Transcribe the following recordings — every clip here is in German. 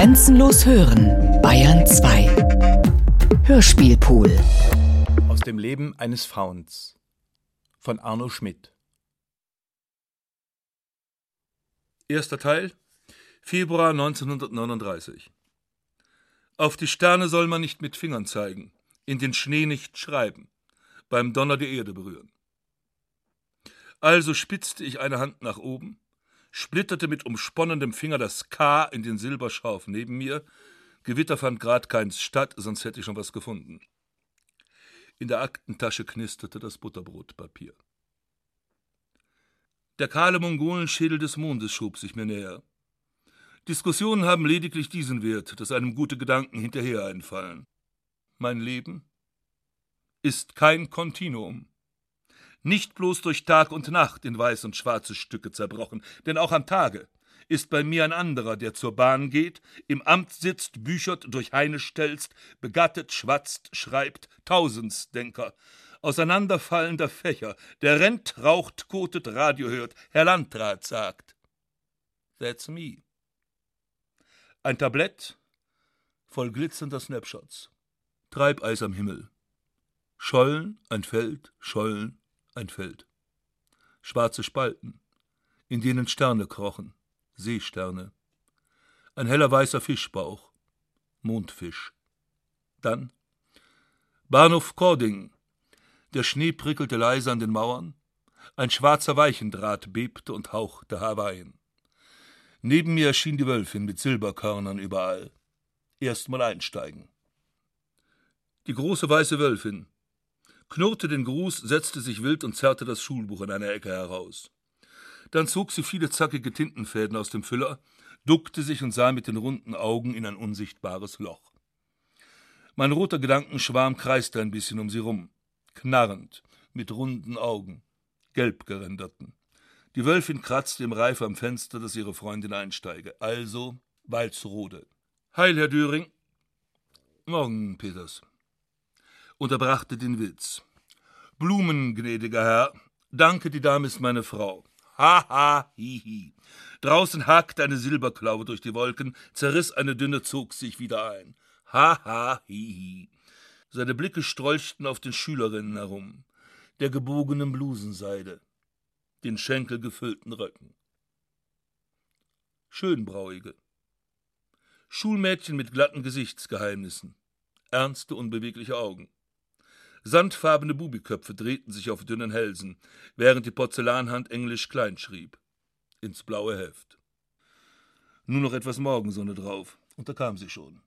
Grenzenlos hören, Bayern 2. Hörspielpool. Aus dem Leben eines Fauns von Arno Schmidt. Erster Teil, Februar 1939. Auf die Sterne soll man nicht mit Fingern zeigen, in den Schnee nicht schreiben, beim Donner die Erde berühren. Also spitzte ich eine Hand nach oben, splitterte mit umsponnendem Finger das K in den Silberschauf neben mir. Gewitter fand grad keins statt, sonst hätte ich schon was gefunden. In der Aktentasche knisterte das Butterbrotpapier. Der kahle Mongolenschädel des Mondes schob sich mir näher. Diskussionen haben lediglich diesen Wert, dass einem gute Gedanken hinterher einfallen. Mein Leben ist kein Kontinuum nicht bloß durch Tag und Nacht in weiß und schwarze Stücke zerbrochen, denn auch am Tage ist bei mir ein anderer, der zur Bahn geht, im Amt sitzt, büchert, durch Heine stelzt, begattet, schwatzt, schreibt, Tausendsdenker, auseinanderfallender Fächer, der rennt, raucht, kotet, Radio hört, Herr Landrat sagt. That's me. Ein Tablett voll glitzernder Snapshots. Treibeis am Himmel. Schollen, ein Feld, Schollen, ein Feld. Schwarze Spalten, in denen Sterne krochen, Seesterne. Ein heller weißer Fischbauch, Mondfisch. Dann Bahnhof Kording. Der Schnee prickelte leise an den Mauern. Ein schwarzer Weichendraht bebte und hauchte Hawaiien. Neben mir erschien die Wölfin mit Silberkörnern überall. Erstmal einsteigen. Die große weiße Wölfin, knurrte den Gruß, setzte sich wild und zerrte das Schulbuch in einer Ecke heraus. Dann zog sie viele zackige Tintenfäden aus dem Füller, duckte sich und sah mit den runden Augen in ein unsichtbares Loch. Mein roter Gedankenschwarm kreiste ein bisschen um sie rum, knarrend, mit runden Augen, gelb gerenderten. Die Wölfin kratzte im Reif am Fenster, dass ihre Freundin einsteige. Also Walzrode. Heil, Herr Düring. Morgen, Peters unterbrachte den Witz. Blumen, gnädiger Herr, danke, die Dame ist meine Frau. Ha, ha, hi, hi. Draußen hakte eine Silberklaue durch die Wolken, zerriss eine dünne, zog sich wieder ein. Ha, ha, hi, hi. Seine Blicke strolchten auf den Schülerinnen herum, der gebogenen Blusenseide, den schenkelgefüllten Röcken. Schönbrauige. Schulmädchen mit glatten Gesichtsgeheimnissen, ernste, unbewegliche Augen. Sandfarbene Bubiköpfe drehten sich auf dünnen Hälsen, während die Porzellanhand Englisch klein schrieb. Ins blaue Heft. Nur noch etwas Morgensonne drauf, und da kam sie schon.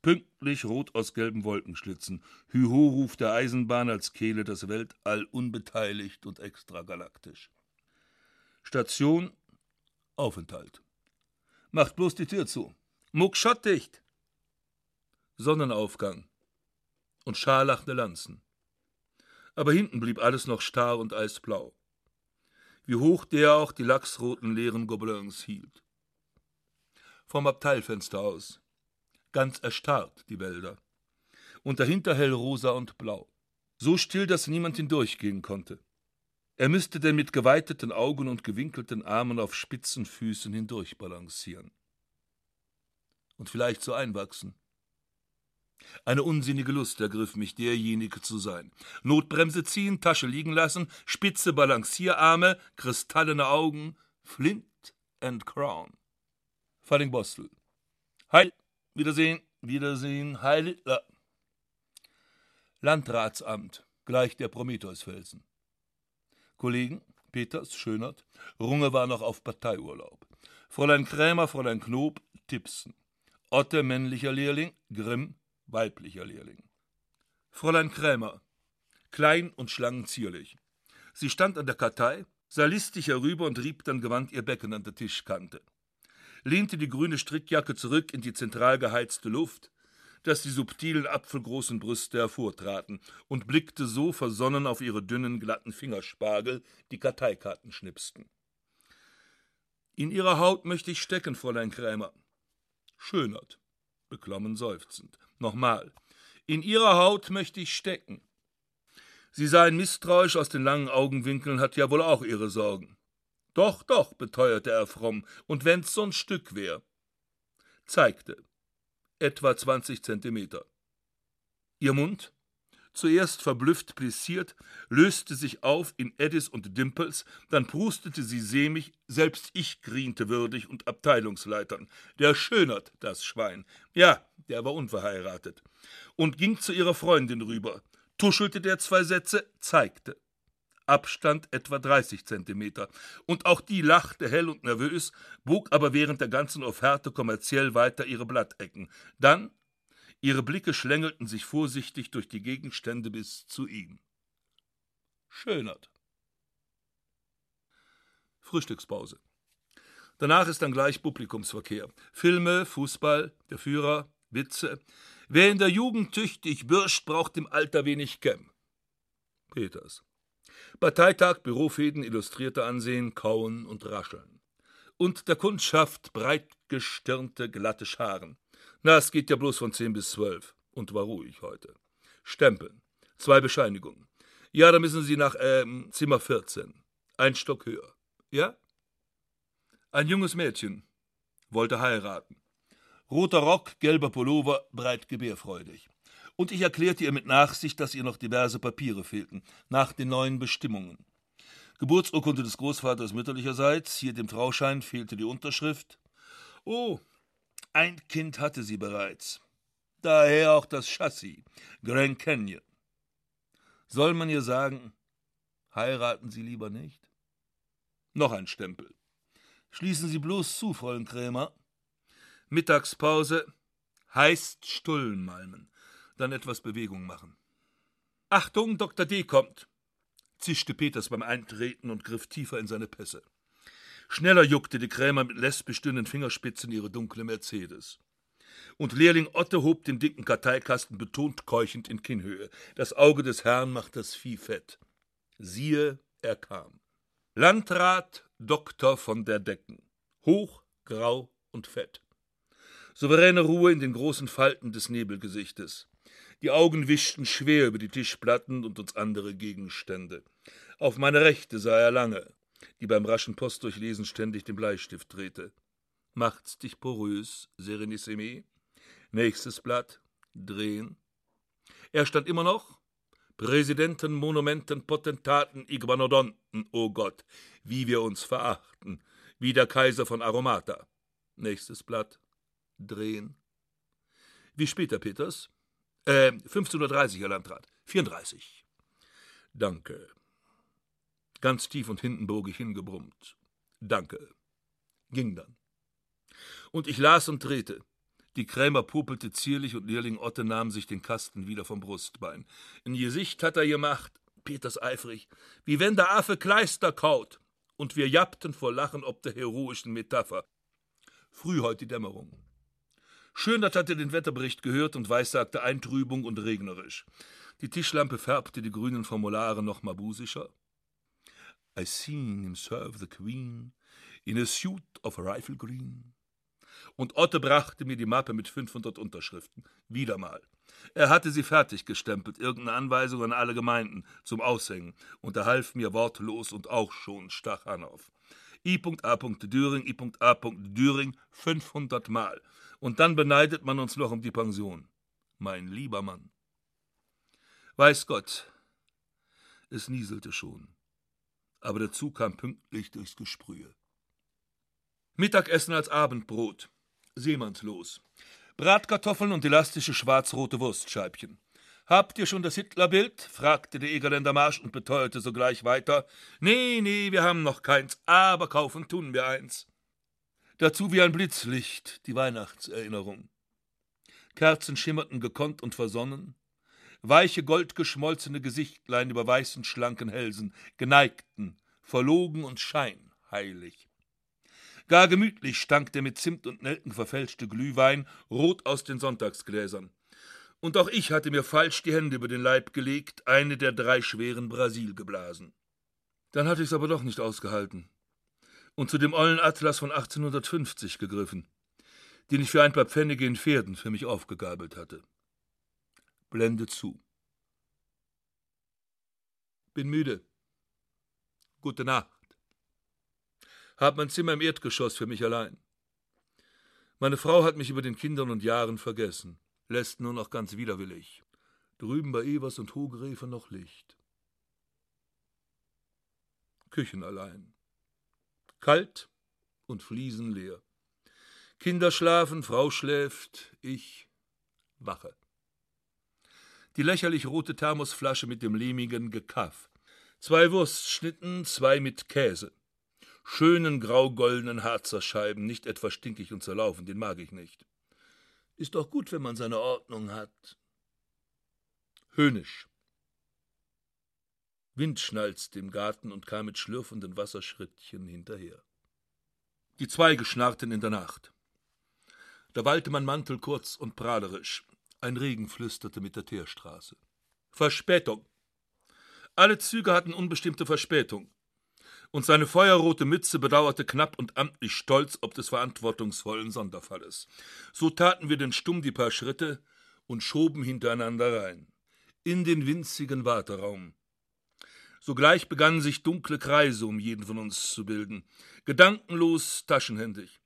Pünktlich rot aus gelben Wolkenschlitzen, Hüho-Ruf der Eisenbahn als Kehle das Weltall unbeteiligt und extragalaktisch. Station Aufenthalt. Macht bloß die Tür zu. Muck schottdicht. Sonnenaufgang und scharlachende Lanzen aber hinten blieb alles noch starr und eisblau. Wie hoch der auch die lachsroten leeren Gobelins hielt. Vom Abteilfenster aus. Ganz erstarrt die Wälder. Und dahinter hell rosa und blau. So still, dass niemand hindurchgehen konnte. Er müsste denn mit geweiteten Augen und gewinkelten Armen auf spitzen Füßen hindurchbalancieren. Und vielleicht so einwachsen. Eine unsinnige Lust ergriff mich, derjenige zu sein. Notbremse ziehen, Tasche liegen lassen, spitze Balancierarme, kristallene Augen, Flint and Crown. Fallingbostel. Heil, Wiedersehen, Wiedersehen, Heil Hitler. Landratsamt, gleich der Prometheusfelsen. Kollegen, Peters, Schönert, Runge war noch auf Parteiurlaub. Fräulein Krämer, Fräulein Knob, Tipsen. Otte, männlicher Lehrling, Grimm, weiblicher Lehrling. Fräulein Krämer, klein und schlangenzierlich. Sie stand an der Kartei, sah listig herüber und rieb dann gewandt ihr Becken an der Tischkante. Lehnte die grüne Strickjacke zurück in die zentral geheizte Luft, dass die subtilen apfelgroßen Brüste hervortraten, und blickte so versonnen auf ihre dünnen, glatten Fingerspargel, die Karteikarten schnipsten. In ihrer Haut möchte ich stecken, Fräulein Krämer. Schönert, beklommen seufzend. Nochmal. In ihrer Haut möchte ich stecken. Sie seien misstrauisch aus den langen Augenwinkeln, hat ja wohl auch ihre Sorgen. Doch, doch, beteuerte er fromm, und wenn's so ein Stück wär. Zeigte, etwa 20 Zentimeter. Ihr Mund, zuerst verblüfft plessiert, löste sich auf in Eddies und Dimples, dann prustete sie sämig, selbst ich griente würdig und Abteilungsleitern. Der Schönert, das Schwein. Ja, der war unverheiratet. Und ging zu ihrer Freundin rüber, tuschelte der zwei Sätze, zeigte. Abstand etwa 30 Zentimeter. Und auch die lachte hell und nervös, bog aber während der ganzen Offerte kommerziell weiter ihre Blattecken. Dann Ihre Blicke schlängelten sich vorsichtig durch die Gegenstände bis zu ihm. Schönert. Frühstückspause. Danach ist dann gleich Publikumsverkehr. Filme, Fußball, der Führer, Witze. Wer in der Jugend tüchtig bürscht, braucht im Alter wenig Kämm. Peters. Parteitag, Bürofäden, illustrierte Ansehen, Kauen und Rascheln. Und der Kundschaft breitgestirnte, glatte Scharen. Na, es geht ja bloß von zehn bis zwölf. Und war ruhig heute. Stempeln. Zwei Bescheinigungen. Ja, da müssen Sie nach ähm, Zimmer 14. Ein Stock höher. Ja? Ein junges Mädchen. Wollte heiraten. Roter Rock, gelber Pullover, breit gebärfreudig. Und ich erklärte ihr mit Nachsicht, dass ihr noch diverse Papiere fehlten, nach den neuen Bestimmungen. Geburtsurkunde des Großvaters mütterlicherseits, hier dem Trauschein fehlte die Unterschrift. Oh, ein Kind hatte sie bereits. Daher auch das Chassis, Grand Canyon. Soll man ihr sagen, heiraten Sie lieber nicht? Noch ein Stempel. Schließen Sie bloß zu, Fräulein Krämer. Mittagspause heißt Stullenmalmen, dann etwas Bewegung machen. Achtung, Dr. D. kommt, zischte Peters beim Eintreten und griff tiefer in seine Pässe. Schneller juckte die Krämer mit lesbisch dünnen Fingerspitzen ihre dunkle Mercedes. Und Lehrling Otte hob den dicken Karteikasten betont keuchend in Kinnhöhe. Das Auge des Herrn macht das Vieh fett. Siehe, er kam. Landrat Doktor von der Decken. Hoch, grau und fett. Souveräne Ruhe in den großen Falten des Nebelgesichtes. Die Augen wischten schwer über die Tischplatten und uns andere Gegenstände. Auf meine Rechte sah er lange, die beim raschen Postdurchlesen ständig den Bleistift drehte. Macht's dich porös, Serenissime. Nächstes Blatt. Drehen. Er stand immer noch. Präsidenten, Monumenten, Potentaten, Iguanodonten, o oh Gott, wie wir uns verachten. Wie der Kaiser von Aromata. Nächstes Blatt. Drehen. Wie später, Peters? Äh, 1530, Herr Landrat. 34. Danke. Ganz tief und hintenbogig hingebrummt. Danke. Ging dann. Und ich las und drehte. Die Krämer pupelte zierlich und Lehrling Otte nahm sich den Kasten wieder vom Brustbein. In Gesicht hat er gemacht, Peters eifrig, wie wenn der Affe Kleister kaut. Und wir jappten vor Lachen ob der heroischen Metapher. Früh heute die Dämmerung. Schönert hatte den Wetterbericht gehört und weissagte Eintrübung und regnerisch. Die Tischlampe färbte die grünen Formulare noch mabusischer. I seen him serve the Queen in a suit of rifle green. Und Otte brachte mir die Mappe mit 500 Unterschriften. Wieder mal. Er hatte sie fertig gestempelt, irgendeine Anweisung an alle Gemeinden zum Aushängen, und er half mir wortlos und auch schon stach an auf. I.A. Düring, I.A. Düring 500 Mal. Und dann beneidet man uns noch um die Pension. Mein lieber Mann. Weiß Gott, es nieselte schon aber der Zug kam pünktlich durchs Gesprühe. Mittagessen als Abendbrot. Seemannslos. Bratkartoffeln und elastische schwarz-rote Wurstscheibchen. Habt ihr schon das Hitlerbild? fragte der Egerländer Marsch und beteuerte sogleich weiter. Nee, nee, wir haben noch keins, aber kaufen tun wir eins. Dazu wie ein Blitzlicht die Weihnachtserinnerung. Kerzen schimmerten gekonnt und versonnen, weiche goldgeschmolzene Gesichtlein über weißen, schlanken Hälsen, geneigten, verlogen und scheinheilig. Gar gemütlich stank der mit Zimt und Nelken verfälschte Glühwein rot aus den Sonntagsgläsern. Und auch ich hatte mir falsch die Hände über den Leib gelegt, eine der drei schweren Brasil geblasen. Dann hatte ich's aber doch nicht ausgehalten und zu dem ollen Atlas von 1850 gegriffen, den ich für ein paar Pfennige in Pferden für mich aufgegabelt hatte. Blende zu. Bin müde. Gute Nacht. Hab mein Zimmer im Erdgeschoss für mich allein. Meine Frau hat mich über den Kindern und Jahren vergessen, lässt nur noch ganz widerwillig. Drüben bei Evers und Hogrefe noch Licht. Küchen allein. Kalt und Fliesen leer. Kinder schlafen, Frau schläft, ich wache. Die lächerlich rote Thermosflasche mit dem lehmigen Gekaff. Zwei Wurstschnitten, zwei mit Käse schönen grau-goldenen Harzerscheiben, nicht etwa stinkig und zerlaufen, den mag ich nicht. Ist doch gut, wenn man seine Ordnung hat. Höhnisch. Wind schnalzte im Garten und kam mit schlürfenden Wasserschrittchen hinterher. Die Zweige schnarrten in der Nacht. Da wallte mein Mantel kurz und prahlerisch. Ein Regen flüsterte mit der Teerstraße. Verspätung. Alle Züge hatten unbestimmte Verspätung und seine feuerrote Mütze bedauerte knapp und amtlich stolz ob des verantwortungsvollen Sonderfalles. So taten wir denn stumm die paar Schritte und schoben hintereinander rein. In den winzigen Warteraum. Sogleich begannen sich dunkle Kreise um jeden von uns zu bilden, gedankenlos, taschenhändig.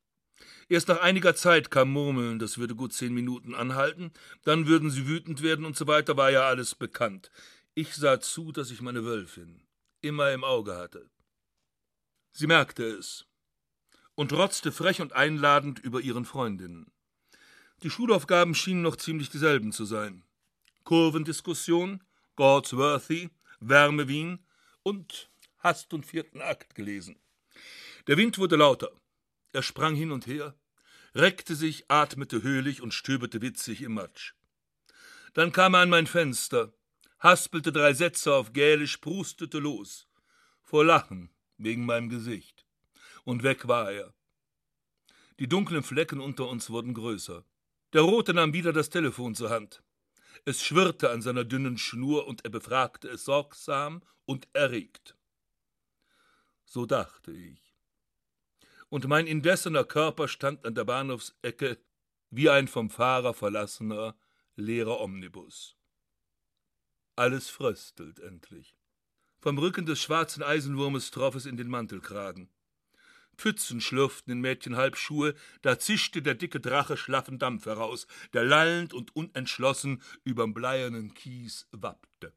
Erst nach einiger Zeit kam Murmeln, das würde gut zehn Minuten anhalten, dann würden sie wütend werden und so weiter, war ja alles bekannt. Ich sah zu, dass ich meine Wölfin immer im Auge hatte. Sie merkte es und rotzte frech und einladend über ihren Freundinnen. Die Schulaufgaben schienen noch ziemlich dieselben zu sein. Kurvendiskussion, Godsworthy, Wärme Wien und Hast und vierten Akt gelesen. Der Wind wurde lauter. Er sprang hin und her, reckte sich, atmete höhlich und stöberte witzig im Matsch. Dann kam er an mein Fenster, haspelte drei Sätze auf Gälisch, prustete los. Vor Lachen wegen meinem Gesicht. Und weg war er. Die dunklen Flecken unter uns wurden größer. Der Rote nahm wieder das Telefon zur Hand. Es schwirrte an seiner dünnen Schnur und er befragte es sorgsam und erregt. So dachte ich. Und mein indessener Körper stand an der Bahnhofsecke wie ein vom Fahrer verlassener, leerer Omnibus. Alles fröstelt endlich. Vom Rücken des schwarzen Eisenwurmes troff es in den Mantelkragen. Pfützen schlürften in Mädchen Halbschuhe, da zischte der dicke Drache schlaffen Dampf heraus, der lallend und unentschlossen überm bleiernen Kies wappte.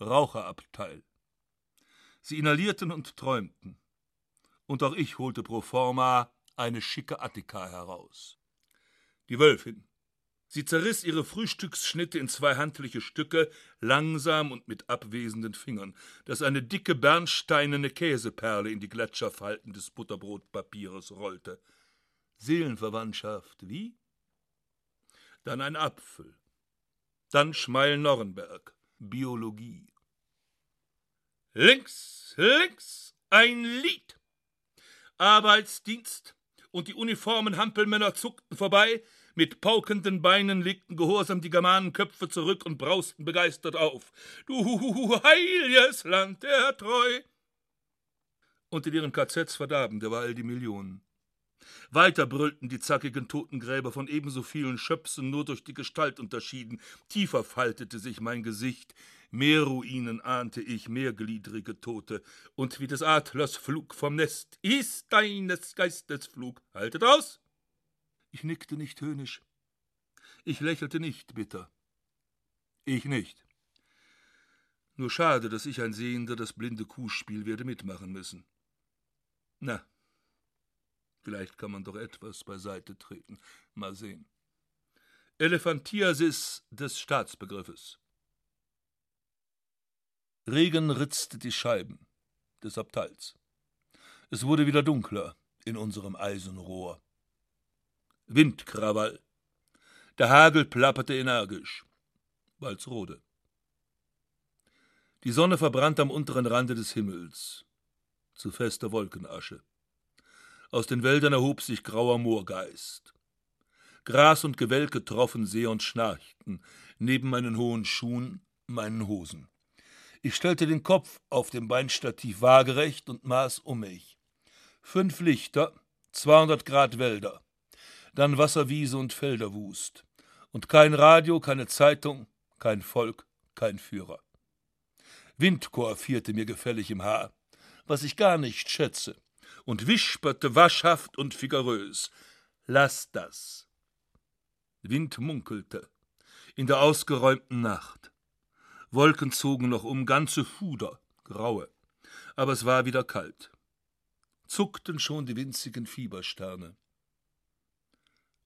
Raucherabteil. Sie inhalierten und träumten. Und auch ich holte pro forma eine schicke Attika heraus. Die Wölfin. Sie zerriss ihre Frühstücksschnitte in zwei handliche Stücke, langsam und mit abwesenden Fingern, dass eine dicke bernsteinerne Käseperle in die Gletscherfalten des Butterbrotpapieres rollte. Seelenverwandtschaft, wie? Dann ein Apfel. Dann Schmeil-Norrenberg, Biologie. Links, links, ein Lied. Arbeitsdienst und die uniformen Hampelmänner zuckten vorbei, mit paukenden Beinen legten gehorsam die Germanenköpfe zurück und brausten begeistert auf. Du heiliges Land der Treu! Und in ihren KZs verdarben derweil die Millionen. Weiter brüllten die zackigen Totengräber von ebenso vielen Schöpsen nur durch die Gestalt unterschieden. Tiefer faltete sich mein Gesicht. Mehr Ruinen ahnte ich, mehrgliedrige Tote. Und wie des Adlers Flug vom Nest ist deines Geistes Flug. Haltet aus! Ich nickte nicht höhnisch. Ich lächelte nicht bitter. Ich nicht. Nur schade, dass ich ein Sehender das blinde Kuhspiel werde mitmachen müssen. Na, vielleicht kann man doch etwas beiseite treten. Mal sehen. Elephantiasis des Staatsbegriffes. Regen ritzte die Scheiben des Abteils. Es wurde wieder dunkler in unserem Eisenrohr. Windkrawall. Der Hagel plapperte energisch. Walsrode. Die Sonne verbrannte am unteren Rande des Himmels. Zu fester Wolkenasche. Aus den Wäldern erhob sich grauer Moorgeist. Gras und Gewelke troffen sehr und schnarchten, neben meinen hohen Schuhen, meinen Hosen. Ich stellte den Kopf auf dem Beinstativ waagerecht und maß um mich. Fünf Lichter, 200 Grad Wälder dann Wasserwiese und Felderwust. Und kein Radio, keine Zeitung, kein Volk, kein Führer. Windchor vierte mir gefällig im Haar, was ich gar nicht schätze, und wisperte waschhaft und vigorös. Lass das. Wind munkelte. In der ausgeräumten Nacht. Wolken zogen noch um, ganze Fuder, graue. Aber es war wieder kalt. Zuckten schon die winzigen Fiebersterne.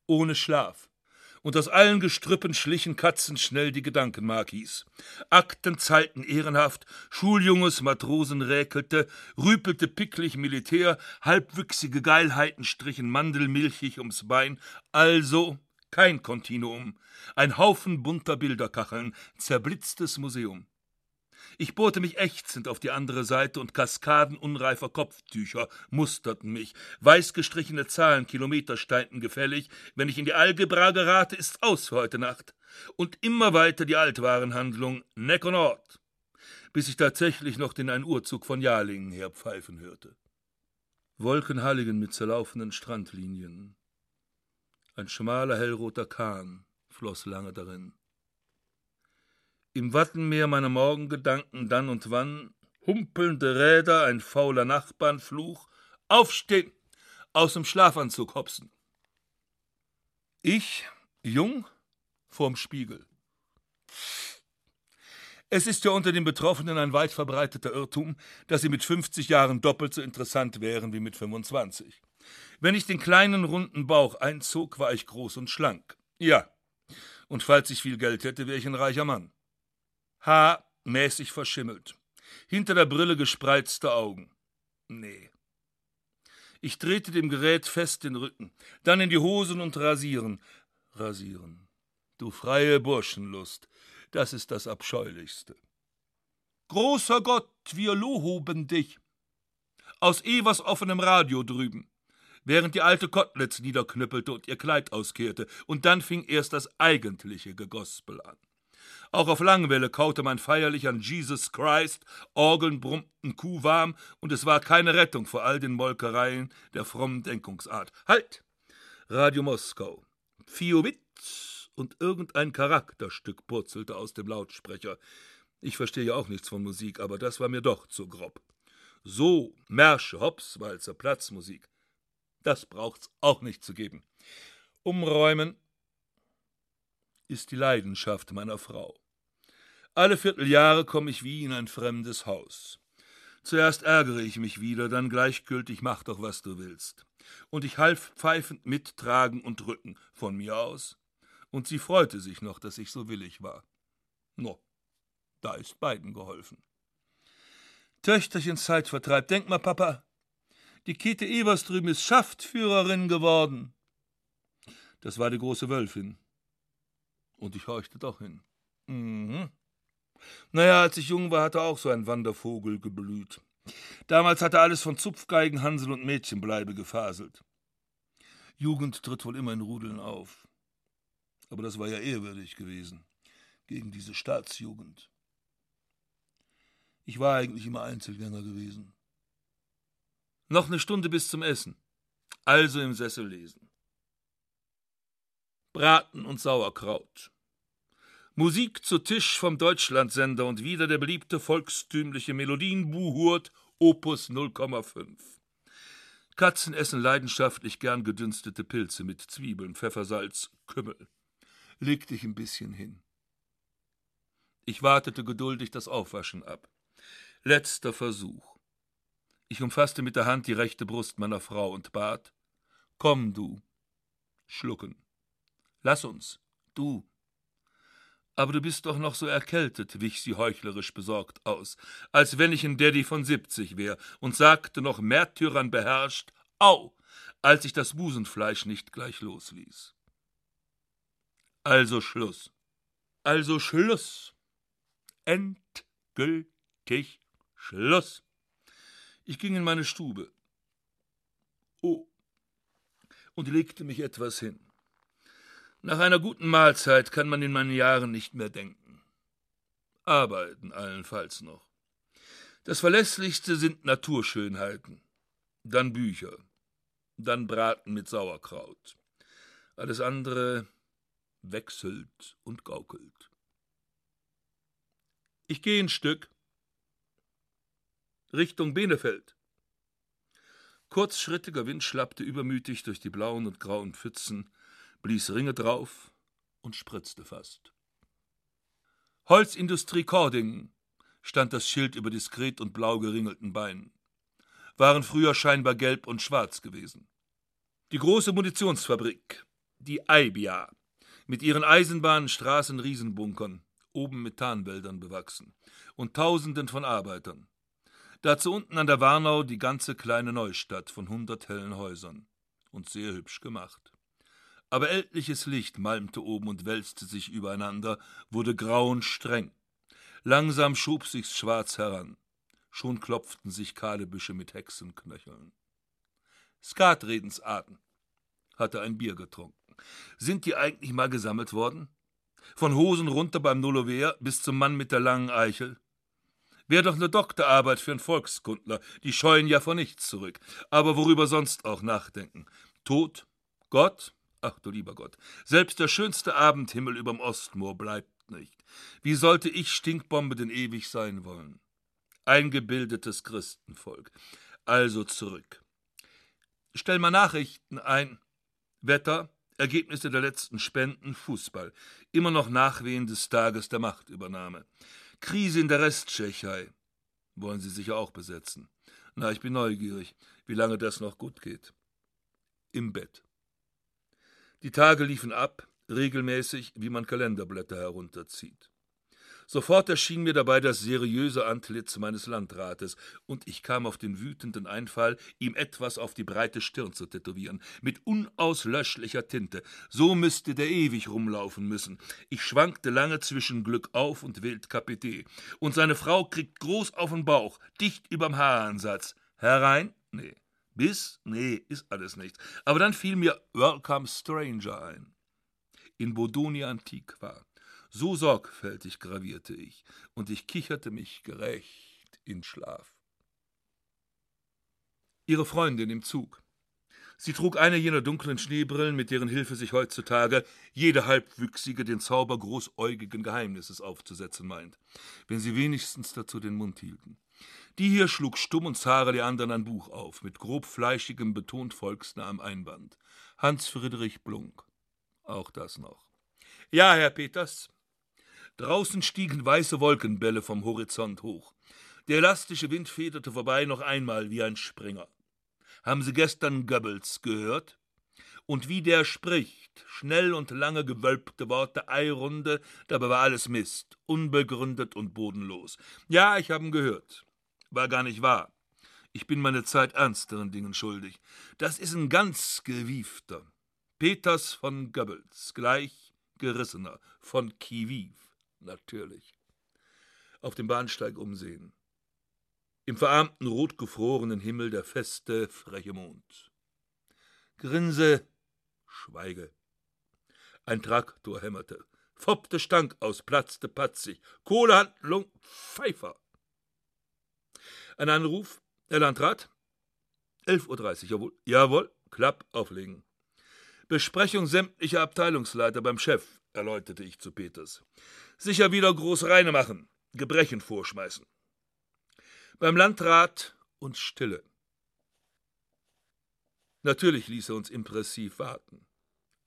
Ohne Schlaf und aus allen Gestrüppen schlichen Katzen schnell die Gedankenmarkis. Akten zahlten ehrenhaft, Schuljunges Matrosen räkelte, rüpelte picklig Militär, halbwüchsige Geilheiten strichen mandelmilchig ums Bein, also kein Kontinuum, ein Haufen bunter Bilderkacheln, zerblitztes Museum. Ich bohrte mich ächzend auf die andere Seite und Kaskaden unreifer Kopftücher musterten mich. Weiß gestrichene Zahlen, Kilometer steinten gefällig. Wenn ich in die Algebra gerate, ist's aus für heute Nacht. Und immer weiter die Altwarenhandlung, Neck und Ort, bis ich tatsächlich noch den ein Uhrzug von Jalingen her pfeifen hörte. Wolkenhalligen mit zerlaufenden Strandlinien. Ein schmaler hellroter Kahn floss lange darin im Wattenmeer meiner Morgengedanken dann und wann, humpelnde Räder, ein fauler Nachbarnfluch, aufstehen, aus dem Schlafanzug hopsen. Ich, jung, vorm Spiegel. Es ist ja unter den Betroffenen ein weit verbreiteter Irrtum, dass sie mit 50 Jahren doppelt so interessant wären wie mit 25. Wenn ich den kleinen runden Bauch einzog, war ich groß und schlank. Ja. Und falls ich viel Geld hätte, wäre ich ein reicher Mann. Haar mäßig verschimmelt. Hinter der Brille gespreizte Augen. Nee. Ich drehte dem Gerät fest den Rücken, dann in die Hosen und rasieren. Rasieren. Du freie Burschenlust, das ist das Abscheulichste. Großer Gott, wir lohoben dich. Aus Evers offenem Radio drüben während die alte Kotlitz niederknüppelte und ihr Kleid auskehrte, und dann fing erst das eigentliche Gegospel an. Auch auf Langwelle kaute man feierlich an Jesus Christ, Orgeln brummten kuhwarm, und es war keine Rettung vor all den Molkereien der frommen Denkungsart. Halt! Radio Moskau. Fiowitz und irgendein Charakterstück purzelte aus dem Lautsprecher. Ich verstehe ja auch nichts von Musik, aber das war mir doch zu grob. So, Märsche, Hops, Walzer, Platzmusik. Das braucht's auch nicht zu geben. Umräumen, ist die Leidenschaft meiner Frau. Alle Vierteljahre komme ich wie in ein fremdes Haus. Zuerst ärgere ich mich wieder, dann gleichgültig mach doch, was du willst. Und ich half pfeifend mittragen und drücken, von mir aus. Und sie freute sich noch, dass ich so willig war. No, da ist beiden geholfen. Töchterchen Zeitvertreib, denk mal, Papa, die Käthe Evers drüben ist Schaftführerin geworden. Das war die große Wölfin. Und ich horchte doch hin. Mhm. Naja, als ich jung war, hatte auch so ein Wandervogel geblüht. Damals hatte alles von Zupfgeigen, Hansel und Mädchenbleibe gefaselt. Jugend tritt wohl immer in Rudeln auf. Aber das war ja ehrwürdig gewesen. Gegen diese Staatsjugend. Ich war eigentlich immer Einzelgänger gewesen. Noch eine Stunde bis zum Essen. Also im Sessel lesen. Braten und Sauerkraut. Musik zu Tisch vom Deutschlandsender und wieder der beliebte volkstümliche Melodienbuhurt Opus 0,5. Katzen essen leidenschaftlich gern gedünstete Pilze mit Zwiebeln, Pfeffersalz, Kümmel. Leg dich ein bisschen hin. Ich wartete geduldig das Aufwaschen ab. Letzter Versuch. Ich umfasste mit der Hand die rechte Brust meiner Frau und bat: Komm, du. Schlucken. Lass uns, du. Aber du bist doch noch so erkältet, wich sie heuchlerisch besorgt aus, als wenn ich ein Daddy von siebzig wär, und sagte noch Märtyrern beherrscht, Au, als ich das Busenfleisch nicht gleich losließ. Also Schluss. Also Schluss. Endgültig Schluss. Ich ging in meine Stube. Oh. Und legte mich etwas hin. Nach einer guten Mahlzeit kann man in meinen Jahren nicht mehr denken. Arbeiten allenfalls noch. Das Verlässlichste sind Naturschönheiten, dann Bücher, dann Braten mit Sauerkraut. Alles andere wechselt und gaukelt. Ich gehe ein Stück Richtung Benefeld. kurzschrittiger Wind schlappte übermütig durch die blauen und grauen Pfützen, blies Ringe drauf und spritzte fast. Holzindustrie Kording stand das Schild über diskret und blau geringelten Beinen. Waren früher scheinbar gelb und schwarz gewesen. Die große Munitionsfabrik, die Aibia, mit ihren Eisenbahnen, Straßen, Riesenbunkern, oben mit Tarnwäldern bewachsen und Tausenden von Arbeitern. Dazu unten an der Warnau die ganze kleine Neustadt von hundert hellen Häusern. Und sehr hübsch gemacht. Aber ältliches Licht malmte oben und wälzte sich übereinander, wurde grau und streng. Langsam schob sich's schwarz heran. Schon klopften sich kahle Büsche mit Hexenknöcheln. Skatredensarten, hatte ein Bier getrunken. Sind die eigentlich mal gesammelt worden? Von Hosen runter beim Nullover bis zum Mann mit der langen Eichel? Wäre doch eine Doktorarbeit für einen Volkskundler. Die scheuen ja vor nichts zurück. Aber worüber sonst auch nachdenken? Tod? Gott? Ach du lieber Gott. Selbst der schönste Abendhimmel überm Ostmoor bleibt nicht. Wie sollte ich Stinkbombe denn ewig sein wollen? Eingebildetes Christenvolk. Also zurück. Stell mal Nachrichten ein. Wetter, Ergebnisse der letzten Spenden, Fußball. Immer noch Nachwehen des Tages der Machtübernahme. Krise in der Resttschechei. Wollen Sie sicher auch besetzen. Na, ich bin neugierig, wie lange das noch gut geht. Im Bett. Die Tage liefen ab, regelmäßig, wie man Kalenderblätter herunterzieht. Sofort erschien mir dabei das seriöse Antlitz meines Landrates, und ich kam auf den wütenden Einfall, ihm etwas auf die breite Stirn zu tätowieren, mit unauslöschlicher Tinte. So müsste der ewig rumlaufen müssen. Ich schwankte lange zwischen Glück auf und Wild Kapitän. Und seine Frau kriegt groß auf den Bauch, dicht überm Haaransatz. Herein? Nee. Bis? Nee, ist alles nichts. Aber dann fiel mir Welcome Stranger ein. In Bodonia Antiqua. So sorgfältig gravierte ich, und ich kicherte mich gerecht in Schlaf. Ihre Freundin im Zug. Sie trug eine jener dunklen Schneebrillen, mit deren Hilfe sich heutzutage jede Halbwüchsige den Zauber großäugigen Geheimnisses aufzusetzen meint, wenn sie wenigstens dazu den Mund hielten. Die hier schlug stumm und zahre die anderen ein Buch auf, mit grobfleischigem, betont volksnahem Einband. Hans Friedrich Blunk. Auch das noch. Ja, Herr Peters, Draußen stiegen weiße Wolkenbälle vom Horizont hoch. Der elastische Wind federte vorbei noch einmal wie ein Springer. Haben Sie gestern Goebbels gehört? Und wie der spricht, schnell und lange gewölbte Worte, Eirunde, dabei war alles Mist, unbegründet und bodenlos. Ja, ich haben gehört. War gar nicht wahr. Ich bin meine Zeit ernsteren Dingen schuldig. Das ist ein ganz gewiefter. Peters von Goebbels, gleich gerissener, von Kiviv natürlich. Auf dem Bahnsteig umsehen. Im verarmten, rotgefrorenen Himmel der feste, freche Mond. Grinse, schweige. Ein Traktor hämmerte. Foppte Stank aus, platzte patzig. Kohlehandlung, Pfeifer. Ein Anruf, Herr Landrat? 11.30 Uhr, jawohl. Jawohl, Klapp auflegen. Besprechung sämtlicher Abteilungsleiter beim Chef, erläuterte ich zu Peters. Sicher wieder groß reine machen, Gebrechen vorschmeißen. Beim Landrat und Stille. Natürlich ließ er uns impressiv warten.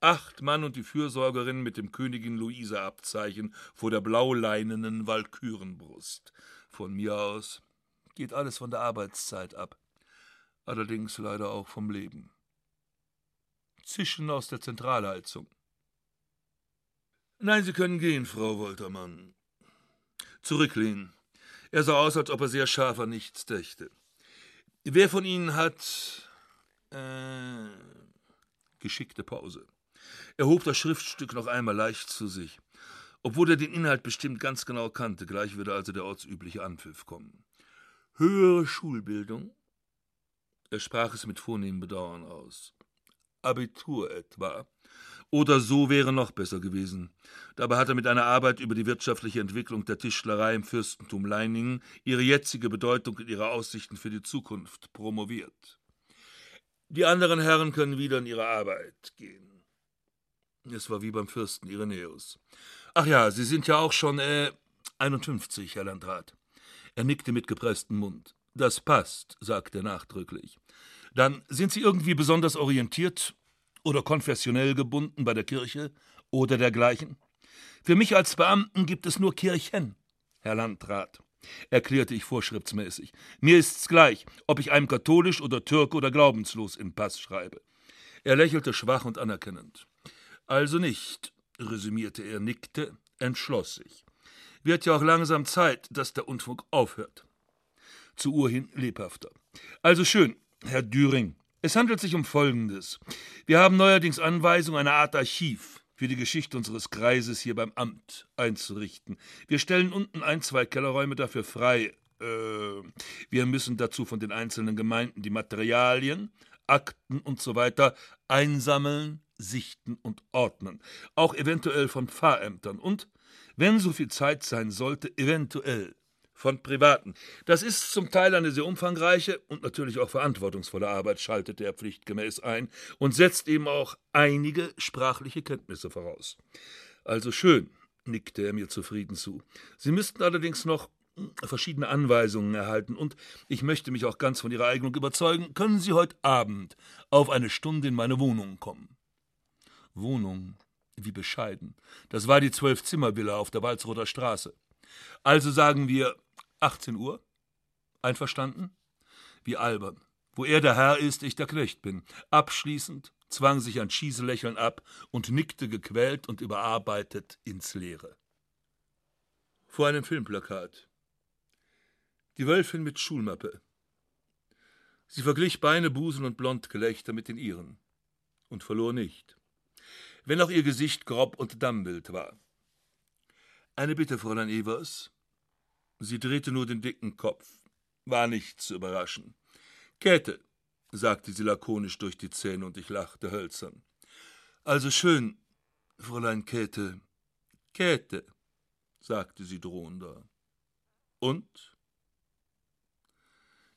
Acht Mann und die Fürsorgerin mit dem Königin Luise Abzeichen vor der blauleinenen Walkürenbrust. Von mir aus geht alles von der Arbeitszeit ab, allerdings leider auch vom Leben. Zischen aus der Zentralheizung. Nein, Sie können gehen, Frau Woltermann. Zurücklehnen. Er sah aus, als ob er sehr scharf an nichts dächte. Wer von Ihnen hat. Äh, geschickte Pause. Er hob das Schriftstück noch einmal leicht zu sich. Obwohl er den Inhalt bestimmt ganz genau kannte, gleich würde also der ortsübliche Anpfiff kommen. Höhere Schulbildung? Er sprach es mit vornehmem Bedauern aus. Abitur etwa. Oder so wäre noch besser gewesen. Dabei hat er mit einer Arbeit über die wirtschaftliche Entwicklung der Tischlerei im Fürstentum Leiningen ihre jetzige Bedeutung und ihre Aussichten für die Zukunft promoviert. Die anderen Herren können wieder in ihre Arbeit gehen. Es war wie beim Fürsten Irenäus. Ach ja, Sie sind ja auch schon, äh, 51, Herr Landrat. Er nickte mit gepresstem Mund. Das passt, sagte er nachdrücklich. Dann sind Sie irgendwie besonders orientiert oder konfessionell gebunden bei der Kirche oder dergleichen? Für mich als Beamten gibt es nur Kirchen, Herr Landrat, erklärte ich vorschriftsmäßig. Mir ist's gleich, ob ich einem katholisch oder Türke oder glaubenslos im Pass schreibe. Er lächelte schwach und anerkennend. Also nicht, resümierte er, nickte, entschloss sich. Wird ja auch langsam Zeit, dass der Unfug aufhört. Zu Uhr hin lebhafter. Also schön, Herr Düring. Es handelt sich um Folgendes. Wir haben neuerdings Anweisung, eine Art Archiv für die Geschichte unseres Kreises hier beim Amt einzurichten. Wir stellen unten ein, zwei Kellerräume dafür frei. Äh, wir müssen dazu von den einzelnen Gemeinden die Materialien, Akten und so weiter einsammeln, sichten und ordnen. Auch eventuell von Pfarrämtern und, wenn so viel Zeit sein sollte, eventuell von Privaten. Das ist zum Teil eine sehr umfangreiche und natürlich auch verantwortungsvolle Arbeit, schaltet er pflichtgemäß ein und setzt eben auch einige sprachliche Kenntnisse voraus. Also schön, nickte er mir zufrieden zu. Sie müssten allerdings noch verschiedene Anweisungen erhalten und ich möchte mich auch ganz von Ihrer Eignung überzeugen, können Sie heute Abend auf eine Stunde in meine Wohnung kommen. Wohnung, wie bescheiden. Das war die Zwölf-Zimmer-Villa auf der Walzroter Straße. Also sagen wir 18 Uhr? Einverstanden? Wie albern. Wo er der Herr ist, ich der Knecht bin. Abschließend zwang sich ein Schießelächeln ab und nickte gequält und überarbeitet ins Leere. Vor einem Filmplakat. Die Wölfin mit Schulmappe. Sie verglich Beine, Busen und Blondgelächter mit den ihren und verlor nicht, wenn auch ihr Gesicht grob und Dammbild war. Eine Bitte, Fräulein Evers. Sie drehte nur den dicken Kopf. War nicht zu überraschen. Käthe, sagte sie lakonisch durch die Zähne, und ich lachte hölzern. Also schön, Fräulein Käthe. Käthe, sagte sie drohender. Und?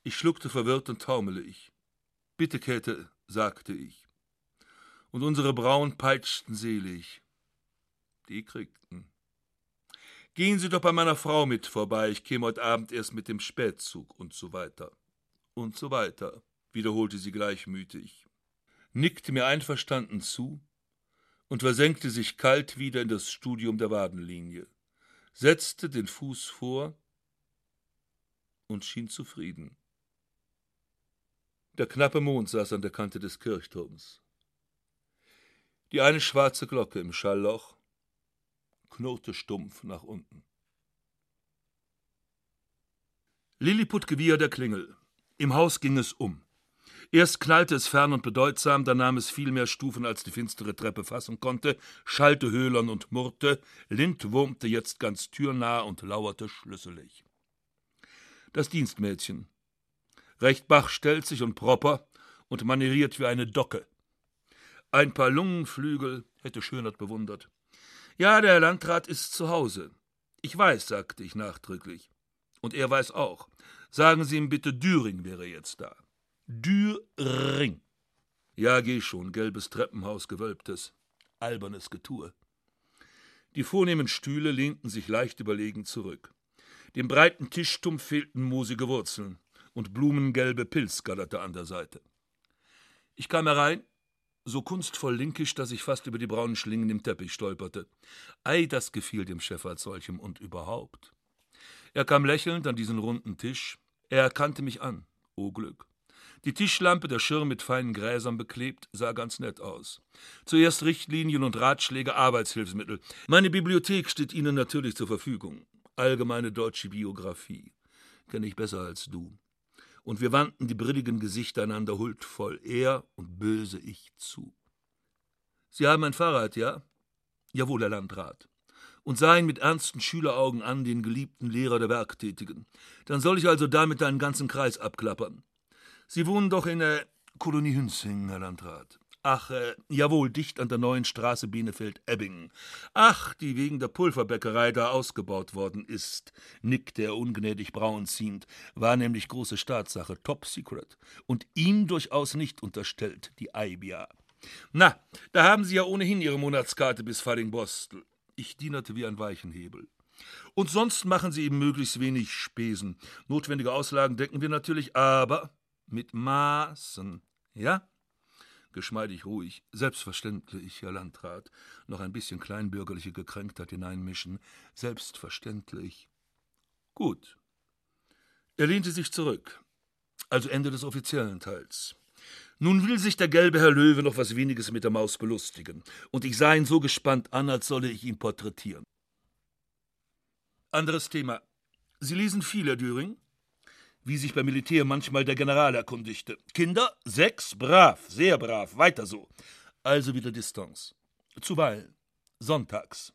Ich schluckte verwirrt und taumelig. Bitte, Käthe, sagte ich. Und unsere Brauen peitschten selig. Die kriegten. Gehen Sie doch bei meiner Frau mit vorbei, ich käme heute Abend erst mit dem Spätzug und so weiter. Und so weiter, wiederholte sie gleichmütig, nickte mir einverstanden zu und versenkte sich kalt wieder in das Studium der Wadenlinie, setzte den Fuß vor und schien zufrieden. Der knappe Mond saß an der Kante des Kirchturms. Die eine schwarze Glocke im Schallloch knurrte stumpf nach unten. Lilliput gewieher der Klingel. Im Haus ging es um. Erst knallte es fern und bedeutsam, dann nahm es viel mehr Stufen, als die finstere Treppe fassen konnte, schallte höhlern und murrte, Lind wurmte jetzt ganz türnah und lauerte schlüsselig. Das Dienstmädchen. Recht bachstelzig und proper und manieriert wie eine Docke. Ein paar Lungenflügel hätte Schönert bewundert. Ja, der Landrat ist zu Hause. Ich weiß, sagte ich nachdrücklich. Und er weiß auch. Sagen Sie ihm bitte, Düring wäre jetzt da. Düring. Ja, geh schon, gelbes Treppenhaus, gewölbtes, albernes Getue. Die vornehmen Stühle lehnten sich leicht überlegen zurück. Dem breiten Tischstumpf fehlten moosige Wurzeln, und blumengelbe Pilz gallerte an der Seite. Ich kam herein, so kunstvoll linkisch, dass ich fast über die braunen Schlingen im Teppich stolperte. Ei, das gefiel dem Chef als solchem und überhaupt. Er kam lächelnd an diesen runden Tisch. Er erkannte mich an. O Glück. Die Tischlampe, der Schirm mit feinen Gräsern beklebt, sah ganz nett aus. Zuerst Richtlinien und Ratschläge, Arbeitshilfsmittel. Meine Bibliothek steht Ihnen natürlich zur Verfügung. Allgemeine deutsche Biografie. Kenne ich besser als du und wir wandten die brilligen Gesichter einander huldvoll, er und böse ich, zu. Sie haben ein Fahrrad, ja? Jawohl, Herr Landrat. Und sah ihn mit ernsten Schüleraugen an, den geliebten Lehrer der Werktätigen. Dann soll ich also damit einen ganzen Kreis abklappern. Sie wohnen doch in der Kolonie Hünzing, Herr Landrat. Ach, äh, jawohl, dicht an der neuen Straße Bienefeld-Ebbingen. Ach, die wegen der Pulverbäckerei da ausgebaut worden ist, nickte er ungnädig braun ziehend, war nämlich große Staatssache, top secret, und ihm durchaus nicht unterstellt, die Eibia. Na, da haben Sie ja ohnehin Ihre Monatskarte bis Fallingbostel. Ich dienerte wie ein Weichenhebel. Und sonst machen Sie eben möglichst wenig Spesen. Notwendige Auslagen decken wir natürlich, aber Mit Maßen, ja? Geschmeidig ruhig. Selbstverständlich, Herr Landrat. Noch ein bisschen kleinbürgerliche Gekränktheit hineinmischen. Selbstverständlich. Gut. Er lehnte sich zurück. Also Ende des offiziellen Teils. Nun will sich der gelbe Herr Löwe noch was weniges mit der Maus belustigen, und ich sah ihn so gespannt an, als solle ich ihn porträtieren. Anderes Thema. Sie lesen viel, Herr Düring? Wie sich beim Militär manchmal der General erkundigte. Kinder? Sechs? Brav, sehr brav, weiter so. Also wieder Distanz. Zuweilen. Sonntags,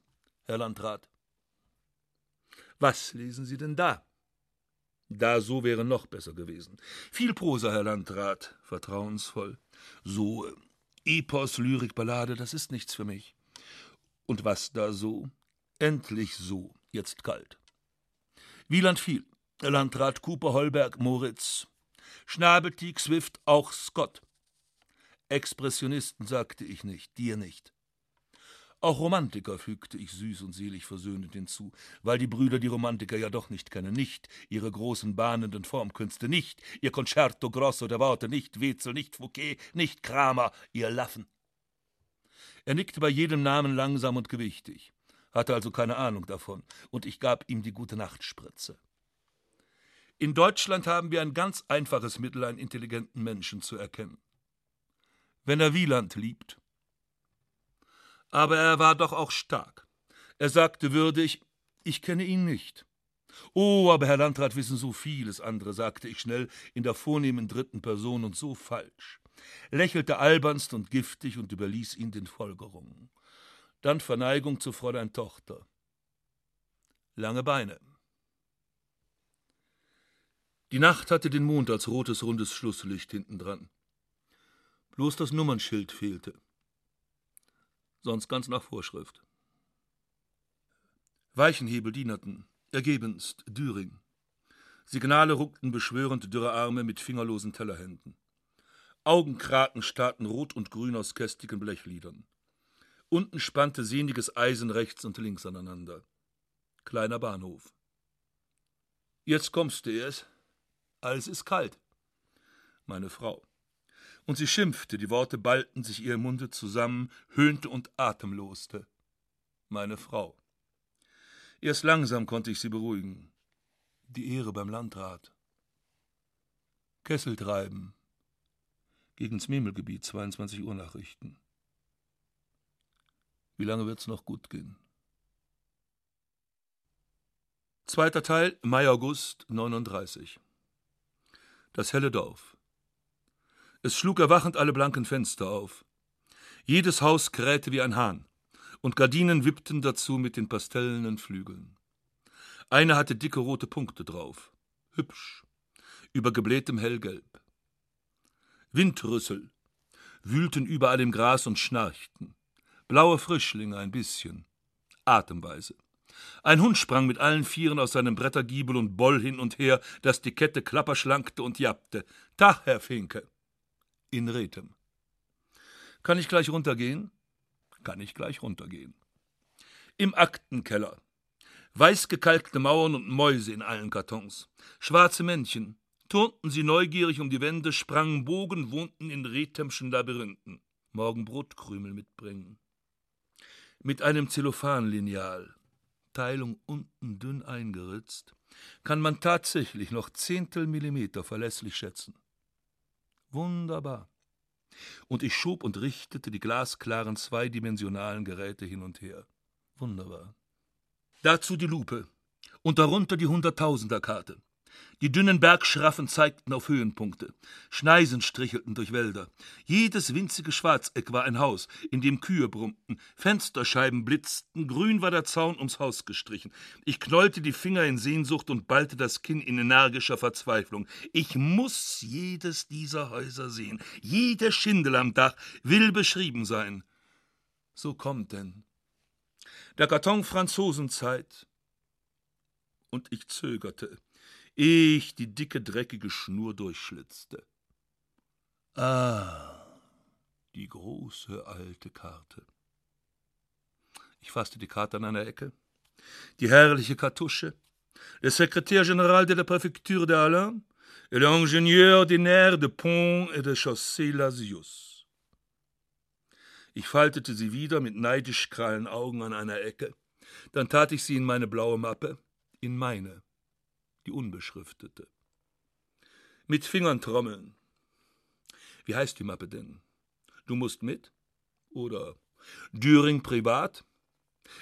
Herr Landrat. Was lesen Sie denn da? Da so wäre noch besser gewesen. Viel Prosa, Herr Landrat, vertrauensvoll. So äh, Epos, Lyrik, Ballade, das ist nichts für mich. Und was da so? Endlich so, jetzt kalt. Wieland viel. Landrat Cooper, Holberg, Moritz. Schnabeltieg, Swift, auch Scott. Expressionisten sagte ich nicht, dir nicht. Auch Romantiker fügte ich süß und selig versöhnend hinzu, weil die Brüder die Romantiker ja doch nicht kennen, nicht ihre großen bahnenden Formkünste, nicht ihr Concerto Grosso der Worte, nicht Wetzel, nicht Fouquet, nicht Kramer, ihr Laffen. Er nickte bei jedem Namen langsam und gewichtig, hatte also keine Ahnung davon, und ich gab ihm die gute Nachtspritze. In Deutschland haben wir ein ganz einfaches Mittel, einen intelligenten Menschen zu erkennen. Wenn er Wieland liebt, aber er war doch auch stark. Er sagte würdig, ich kenne ihn nicht. Oh, aber Herr Landrat wissen so vieles andere, sagte ich schnell in der vornehmen dritten Person und so falsch, lächelte albernst und giftig und überließ ihn den Folgerungen. Dann Verneigung zu Fräulein Tochter. Lange Beine. Die Nacht hatte den Mond als rotes rundes Schlusslicht hintendran. Bloß das Nummernschild fehlte sonst ganz nach Vorschrift. Weichenhebel dienerten, ergebenst, Düring. Signale ruckten beschwörend dürre Arme mit fingerlosen Tellerhänden. Augenkraken starrten rot und grün aus kästigen Blechliedern. Unten spannte sehniges Eisen rechts und links aneinander. Kleiner Bahnhof. Jetzt kommst du erst. Alles ist kalt. Meine Frau und sie schimpfte, die Worte ballten sich ihr im Munde zusammen, höhnte und atemloste. Meine Frau. Erst langsam konnte ich sie beruhigen. Die Ehre beim Landrat. Kessel treiben. Gegens Memelgebiet, 22 Uhr Nachrichten. Wie lange wird's noch gut gehen? Zweiter Teil, Mai, August 39. Das helle Dorf. Es schlug erwachend alle blanken Fenster auf. Jedes Haus krähte wie ein Hahn, und Gardinen wippten dazu mit den pastellenen Flügeln. Eine hatte dicke rote Punkte drauf, hübsch, über geblähtem Hellgelb. Windrüssel wühlten überall im Gras und schnarchten. Blaue Frischlinge ein bisschen, atemweise. Ein Hund sprang mit allen Vieren aus seinem Brettergiebel und boll hin und her, dass die Kette klapperschlankte und jappte. Tag, Herr Finke in Rethem. Kann ich gleich runtergehen? Kann ich gleich runtergehen. Im Aktenkeller. Weißgekalkte Mauern und Mäuse in allen Kartons. Schwarze Männchen. Turnten sie neugierig um die Wände, sprangen Bogen, wohnten in Rethemschen Labyrinthen. Morgen Brotkrümel mitbringen. Mit einem Zellophanlineal, Teilung unten dünn eingeritzt, kann man tatsächlich noch Zehntel Millimeter verlässlich schätzen. Wunderbar. Und ich schob und richtete die glasklaren zweidimensionalen Geräte hin und her. Wunderbar. Dazu die Lupe und darunter die Hunderttausenderkarte. Die dünnen Bergschraffen zeigten auf Höhenpunkte. Schneisen strichelten durch Wälder. Jedes winzige Schwarzeck war ein Haus, in dem Kühe brummten. Fensterscheiben blitzten. Grün war der Zaun ums Haus gestrichen. Ich knollte die Finger in Sehnsucht und ballte das Kinn in energischer Verzweiflung. Ich muss jedes dieser Häuser sehen. Jede Schindel am Dach will beschrieben sein. So kommt denn. Der Karton Franzosenzeit. Und ich zögerte ich die dicke, dreckige Schnur durchschlitzte. Ah, die große alte Karte. Ich fasste die Karte an einer Ecke. Die herrliche Kartusche. Der Sekretär General de la Präfektur de Alain, et l'ingénieur des de Pont et de Chaussée Lasius. Ich faltete sie wieder mit neidisch krallen Augen an einer Ecke, dann tat ich sie in meine blaue Mappe, in meine, die unbeschriftete. Mit Fingern trommeln. Wie heißt die Mappe denn? Du musst mit? Oder Düring privat?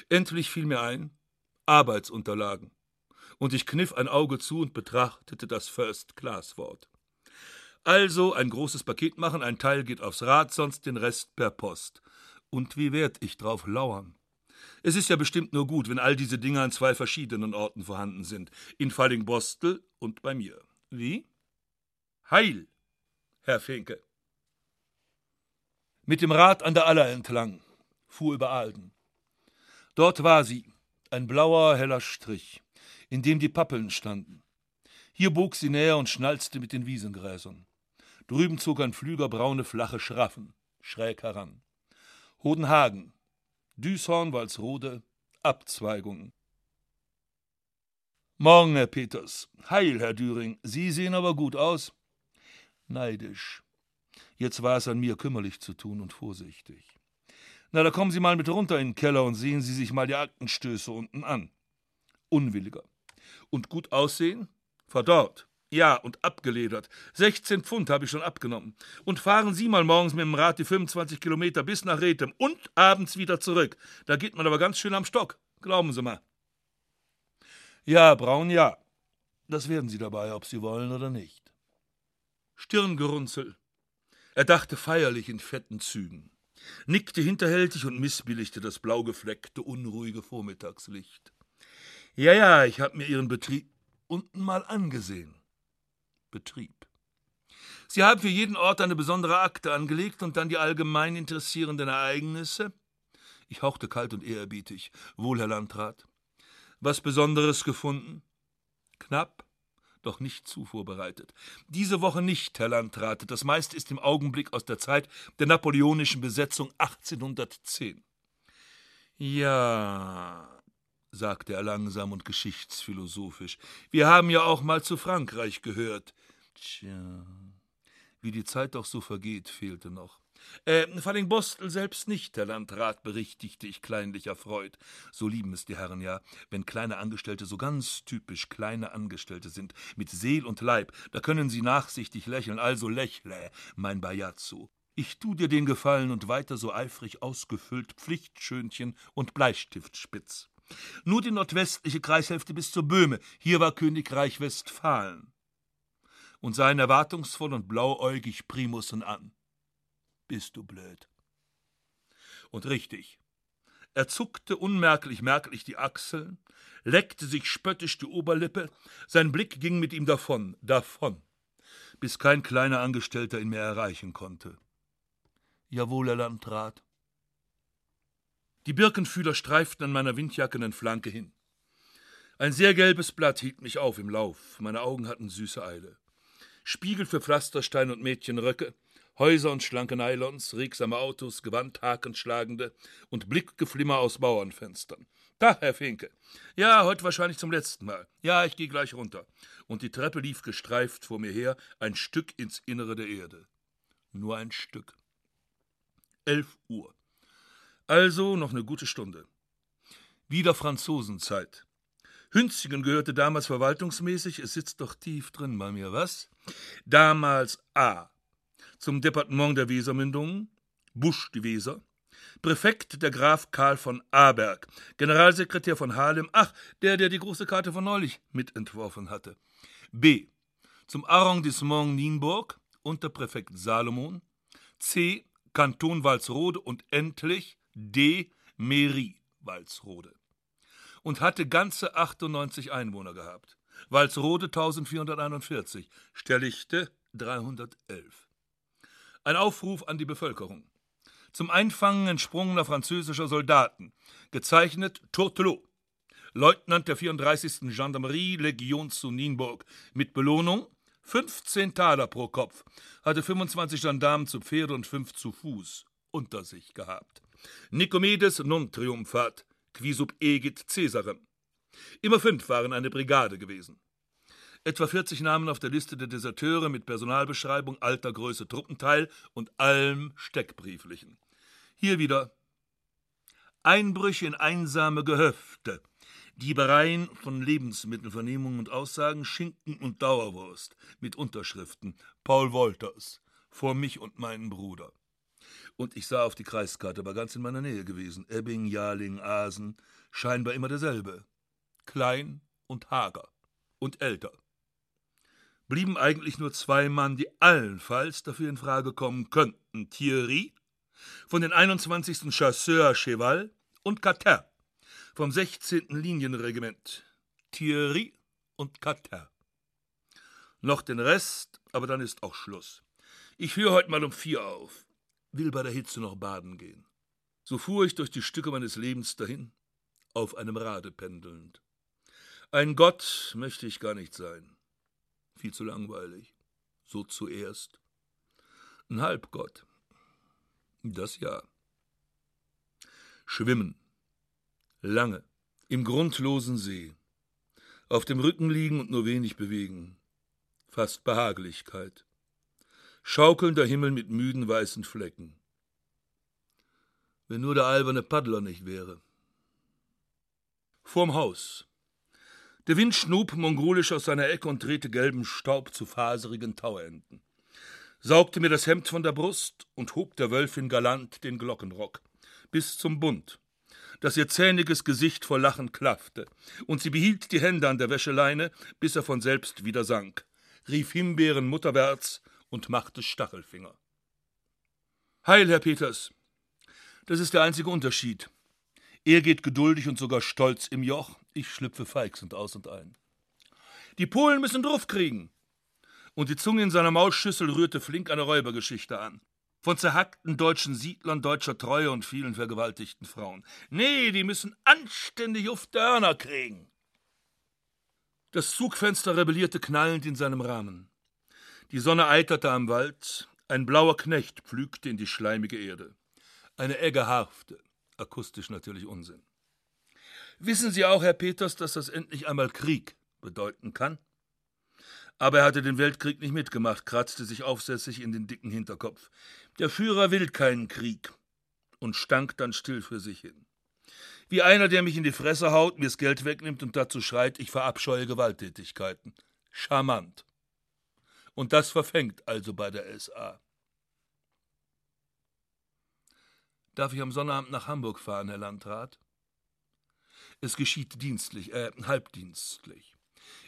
Endlich fiel mir ein, Arbeitsunterlagen. Und ich kniff ein Auge zu und betrachtete das First-Class-Wort. Also ein großes Paket machen, ein Teil geht aufs Rad, sonst den Rest per Post. Und wie werd ich drauf lauern? Es ist ja bestimmt nur gut, wenn all diese Dinge an zwei verschiedenen Orten vorhanden sind. In Fallingbostel und bei mir. Wie? Heil, Herr Finke. Mit dem Rad an der Aller entlang, fuhr über Alden. Dort war sie, ein blauer, heller Strich, in dem die Pappeln standen. Hier bog sie näher und schnalzte mit den Wiesengräsern. Drüben zog ein Flüger braune, flache Schraffen, schräg heran. Hodenhagen, Düshorn, Walsrode, Abzweigungen. Morgen, Herr Peters. Heil, Herr Düring. Sie sehen aber gut aus. Neidisch. Jetzt war es an mir, kümmerlich zu tun und vorsichtig. Na, da kommen Sie mal mit runter in den Keller und sehen Sie sich mal die Aktenstöße unten an. Unwilliger. Und gut aussehen? Verdorrt. Ja, und abgeledert. 16 Pfund habe ich schon abgenommen. Und fahren Sie mal morgens mit dem Rad die 25 Kilometer bis nach Rethem und abends wieder zurück. Da geht man aber ganz schön am Stock. Glauben Sie mal. Ja, Braun, ja. Das werden Sie dabei, ob Sie wollen oder nicht. Stirngerunzel. Er dachte feierlich in fetten Zügen, nickte hinterhältig und missbilligte das blau gefleckte, unruhige Vormittagslicht. Ja, ja, ich habe mir Ihren Betrieb unten mal angesehen. Betrieb. Sie haben für jeden Ort eine besondere Akte angelegt und dann die allgemein interessierenden Ereignisse? Ich hauchte kalt und ehrerbietig. Wohl, Herr Landrat. Was Besonderes gefunden? Knapp, doch nicht zu vorbereitet. Diese Woche nicht, Herr Landrat. Das meiste ist im Augenblick aus der Zeit der napoleonischen Besetzung 1810. Ja, sagte er langsam und geschichtsphilosophisch. Wir haben ja auch mal zu Frankreich gehört. Tja, wie die Zeit doch so vergeht, fehlte noch. Äh, Fallingbostel selbst nicht, Herr Landrat, berichtigte ich kleinlich erfreut. So lieben es die Herren ja, wenn kleine Angestellte so ganz typisch kleine Angestellte sind, mit Seel und Leib, da können sie nachsichtig lächeln, also lächle, mein Bajazzo. Ich tu dir den Gefallen und weiter so eifrig ausgefüllt Pflichtschönchen und Bleistiftspitz. Nur die nordwestliche Kreishälfte bis zur Böhme, hier war Königreich Westfalen. Und sah ihn erwartungsvoll und blauäugig Primusen an. Bist du blöd. Und richtig. Er zuckte unmerklich merklich die Achseln, leckte sich spöttisch die Oberlippe, sein Blick ging mit ihm davon, davon, bis kein kleiner Angestellter ihn mehr erreichen konnte. Jawohl, Herr Landrat. Die Birkenfühler streiften an meiner windjackenen Flanke hin. Ein sehr gelbes Blatt hielt mich auf im Lauf, meine Augen hatten süße Eile. Spiegel für Pflasterstein und Mädchenröcke, Häuser und schlanke Nylons, regsame Autos, Gewandhakenschlagende und Blickgeflimmer aus Bauernfenstern. Da, Herr Finke. Ja, heute wahrscheinlich zum letzten Mal. Ja, ich gehe gleich runter. Und die Treppe lief gestreift vor mir her, ein Stück ins Innere der Erde. Nur ein Stück. Elf Uhr. Also noch eine gute Stunde. Wieder Franzosenzeit. Hünzigen gehörte damals verwaltungsmäßig, es sitzt doch tief drin bei mir, was? Damals A. Zum Departement der Wesermündungen, Busch die Weser, Präfekt der Graf Karl von Aberg, Generalsekretär von Haarlem, ach, der, der die große Karte von neulich mitentworfen hatte. B. Zum Arrondissement Nienburg, Unterpräfekt Salomon. C. Kanton Walsrode und endlich D. Mairie Walsrode. Und hatte ganze 98 Einwohner gehabt. Walsrode 1441, Sterlichte 311. Ein Aufruf an die Bevölkerung. Zum Einfangen entsprungener französischer Soldaten. Gezeichnet Tourtelot. Leutnant der 34. Gendarmerie Legion zu Nienburg. Mit Belohnung 15 Taler pro Kopf. Hatte 25 Gendarmen zu Pferde und 5 zu Fuß unter sich gehabt. Nikomedes non triumphat, qui sub egit Caesarem. Immer fünf waren eine Brigade gewesen. Etwa 40 Namen auf der Liste der Deserteure mit Personalbeschreibung, Alter, Größe, Truppenteil und allem Steckbrieflichen. Hier wieder Einbrüche in einsame Gehöfte, Diebereien von Lebensmittelvernehmungen und Aussagen, Schinken und Dauerwurst mit Unterschriften Paul Wolters vor mich und meinen Bruder. Und ich sah auf die Kreiskarte, war ganz in meiner Nähe gewesen. Ebbing, Jarling, Asen, scheinbar immer derselbe. Klein und hager und älter. Blieben eigentlich nur zwei Mann, die allenfalls dafür in Frage kommen könnten. Thierry von den 21. Chasseur Cheval und Catin vom 16. Linienregiment. Thierry und Catin. Noch den Rest, aber dann ist auch Schluss. Ich führe heute mal um vier auf, will bei der Hitze noch baden gehen. So fuhr ich durch die Stücke meines Lebens dahin, auf einem Rade pendelnd. Ein Gott möchte ich gar nicht sein. Viel zu langweilig. So zuerst. Ein Halbgott. Das ja. Schwimmen. Lange. Im grundlosen See. Auf dem Rücken liegen und nur wenig bewegen. Fast Behaglichkeit schaukelnder Himmel mit müden weißen Flecken. Wenn nur der alberne Paddler nicht wäre. Vorm Haus. Der Wind schnub mongolisch aus seiner Ecke und drehte gelben Staub zu faserigen Tauenden. Saugte mir das Hemd von der Brust und hob der Wölfin galant den Glockenrock. Bis zum Bund, dass ihr zähniges Gesicht vor Lachen klaffte, und sie behielt die Hände an der Wäscheleine, bis er von selbst wieder sank, rief Himbeeren mutterwärts und machte Stachelfinger. Heil, Herr Peters. Das ist der einzige Unterschied. Er geht geduldig und sogar stolz im Joch, ich schlüpfe feixend aus und ein. Die Polen müssen Druff kriegen. Und die Zunge in seiner Maulschüssel rührte flink eine Räubergeschichte an. Von zerhackten deutschen Siedlern, deutscher Treue und vielen vergewaltigten Frauen. Nee, die müssen anständig auf Dörner kriegen. Das Zugfenster rebellierte knallend in seinem Rahmen. Die Sonne eiterte am Wald, ein blauer Knecht pflügte in die schleimige Erde. Eine Egge harfte, akustisch natürlich Unsinn. Wissen Sie auch, Herr Peters, dass das endlich einmal Krieg bedeuten kann? Aber er hatte den Weltkrieg nicht mitgemacht, kratzte sich aufsässig in den dicken Hinterkopf. Der Führer will keinen Krieg und stank dann still für sich hin. Wie einer, der mich in die Fresse haut, mir's Geld wegnimmt und dazu schreit, ich verabscheue Gewalttätigkeiten. Charmant. Und das verfängt also bei der SA. Darf ich am Sonnabend nach Hamburg fahren, Herr Landrat? Es geschieht dienstlich, äh, halbdienstlich.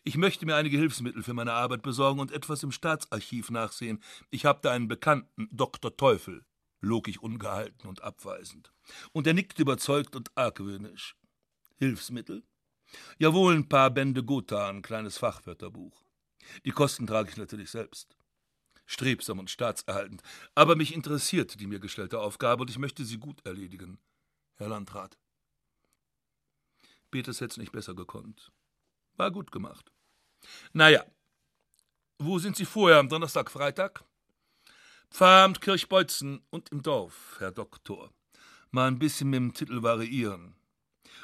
Ich möchte mir einige Hilfsmittel für meine Arbeit besorgen und etwas im Staatsarchiv nachsehen. Ich habe da einen Bekannten, Dr. Teufel, log ich ungehalten und abweisend. Und er nickte überzeugt und argwöhnisch. Hilfsmittel? Jawohl, ein paar Bände Gotha, ein kleines Fachwörterbuch. Die Kosten trage ich natürlich selbst. Strebsam und staatserhaltend. Aber mich interessiert die mir gestellte Aufgabe und ich möchte sie gut erledigen, Herr Landrat. Peters hätte es nicht besser gekonnt. War gut gemacht. Naja, wo sind Sie vorher, am Donnerstag, Freitag? Pfarramt Kirchbeutzen und im Dorf, Herr Doktor. Mal ein bisschen mit dem Titel variieren.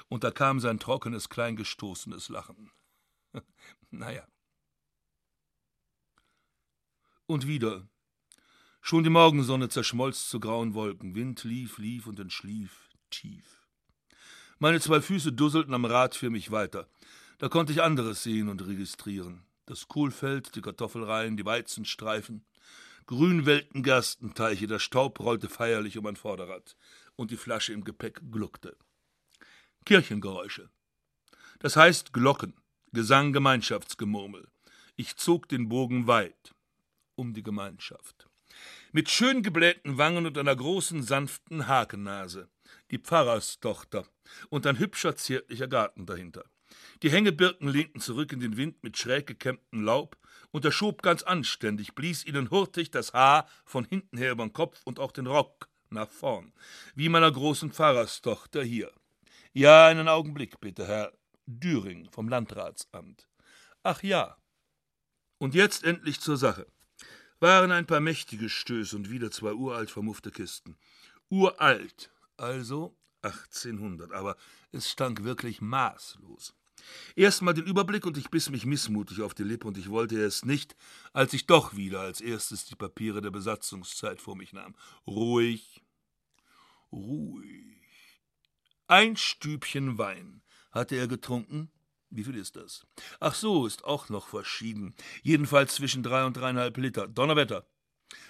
Und da kam sein trockenes, kleingestoßenes Lachen. naja. Und wieder. Schon die Morgensonne zerschmolz zu grauen Wolken. Wind lief, lief und entschlief tief. Meine zwei Füße dusselten am Rad für mich weiter. Da konnte ich anderes sehen und registrieren. Das Kohlfeld, die Kartoffelreihen, die Weizenstreifen, Gerstenteiche, der Staub rollte feierlich um mein Vorderrad und die Flasche im Gepäck gluckte. Kirchengeräusche. Das heißt Glocken, Gesang, Gemeinschaftsgemurmel. Ich zog den Bogen weit um die Gemeinschaft. Mit schön geblähten Wangen und einer großen, sanften Hakennase. Die Pfarrerstochter und ein hübscher, zärtlicher Garten dahinter. Die Hängebirken lehnten zurück in den Wind mit schräg gekämmtem Laub, und er schob ganz anständig, blies ihnen hurtig das Haar von hinten her übern Kopf und auch den Rock nach vorn, wie meiner großen Pfarrerstochter hier. Ja, einen Augenblick, bitte, Herr Düring vom Landratsamt. Ach ja. Und jetzt endlich zur Sache waren ein paar mächtige Stöße und wieder zwei uralt vermuffte Kisten. Uralt, also 1800, aber es stank wirklich maßlos. Erstmal den Überblick und ich biss mich missmutig auf die Lippe und ich wollte es nicht, als ich doch wieder als erstes die Papiere der Besatzungszeit vor mich nahm. Ruhig, ruhig. Ein Stübchen Wein hatte er getrunken. Wie viel ist das? Ach so, ist auch noch verschieden. Jedenfalls zwischen drei und dreieinhalb Liter. Donnerwetter.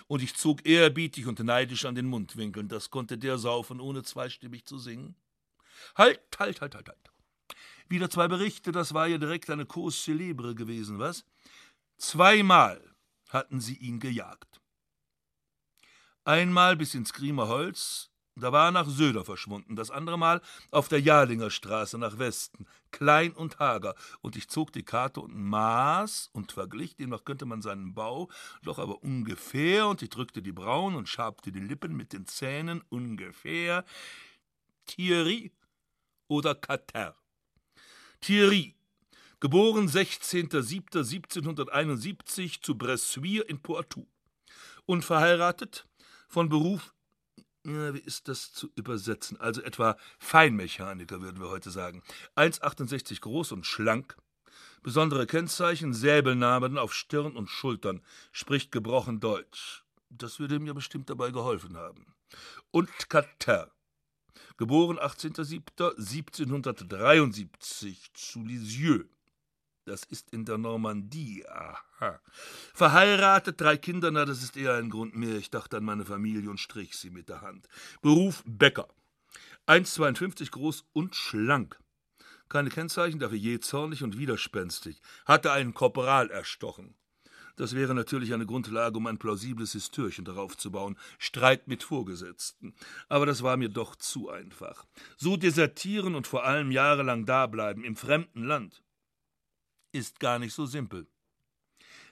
Und ich zog ehrerbietig und neidisch an den Mundwinkeln. Das konnte der saufen, ohne zweistimmig zu singen. Halt, halt, halt, halt, halt. Wieder zwei Berichte, das war ja direkt eine Cause célèbre gewesen, was? Zweimal hatten sie ihn gejagt. Einmal bis ins Griemer Holz, da war er nach Söder verschwunden, das andere Mal auf der Jalinger Straße nach Westen, klein und hager, und ich zog die Karte und maß und verglich, demnach könnte man seinen Bau, doch aber ungefähr, und ich drückte die Brauen und schabte die Lippen mit den Zähnen, ungefähr, Thierry oder Cater. Thierry, geboren 16.07.1771 zu Bressuire in Poitou. Und verheiratet, von Beruf ja, wie ist das zu übersetzen? Also etwa Feinmechaniker, würden wir heute sagen. 1,68 groß und schlank. Besondere Kennzeichen, Säbelnamen auf Stirn und Schultern. Spricht gebrochen Deutsch. Das würde mir bestimmt dabei geholfen haben. Und Cater. Geboren 18.07.1773 zu Lisieux. Das ist in der Normandie. Aha. Verheiratet, drei Kinder, na, das ist eher ein Grund mehr. Ich dachte an meine Familie und strich sie mit der Hand. Beruf Bäcker. 1,52 groß und schlank. Keine Kennzeichen, dafür je zornig und widerspenstig. Hatte einen Korporal erstochen. Das wäre natürlich eine Grundlage, um ein plausibles Histörchen darauf zu bauen. Streit mit Vorgesetzten. Aber das war mir doch zu einfach. So desertieren und vor allem jahrelang dableiben im fremden Land ist gar nicht so simpel.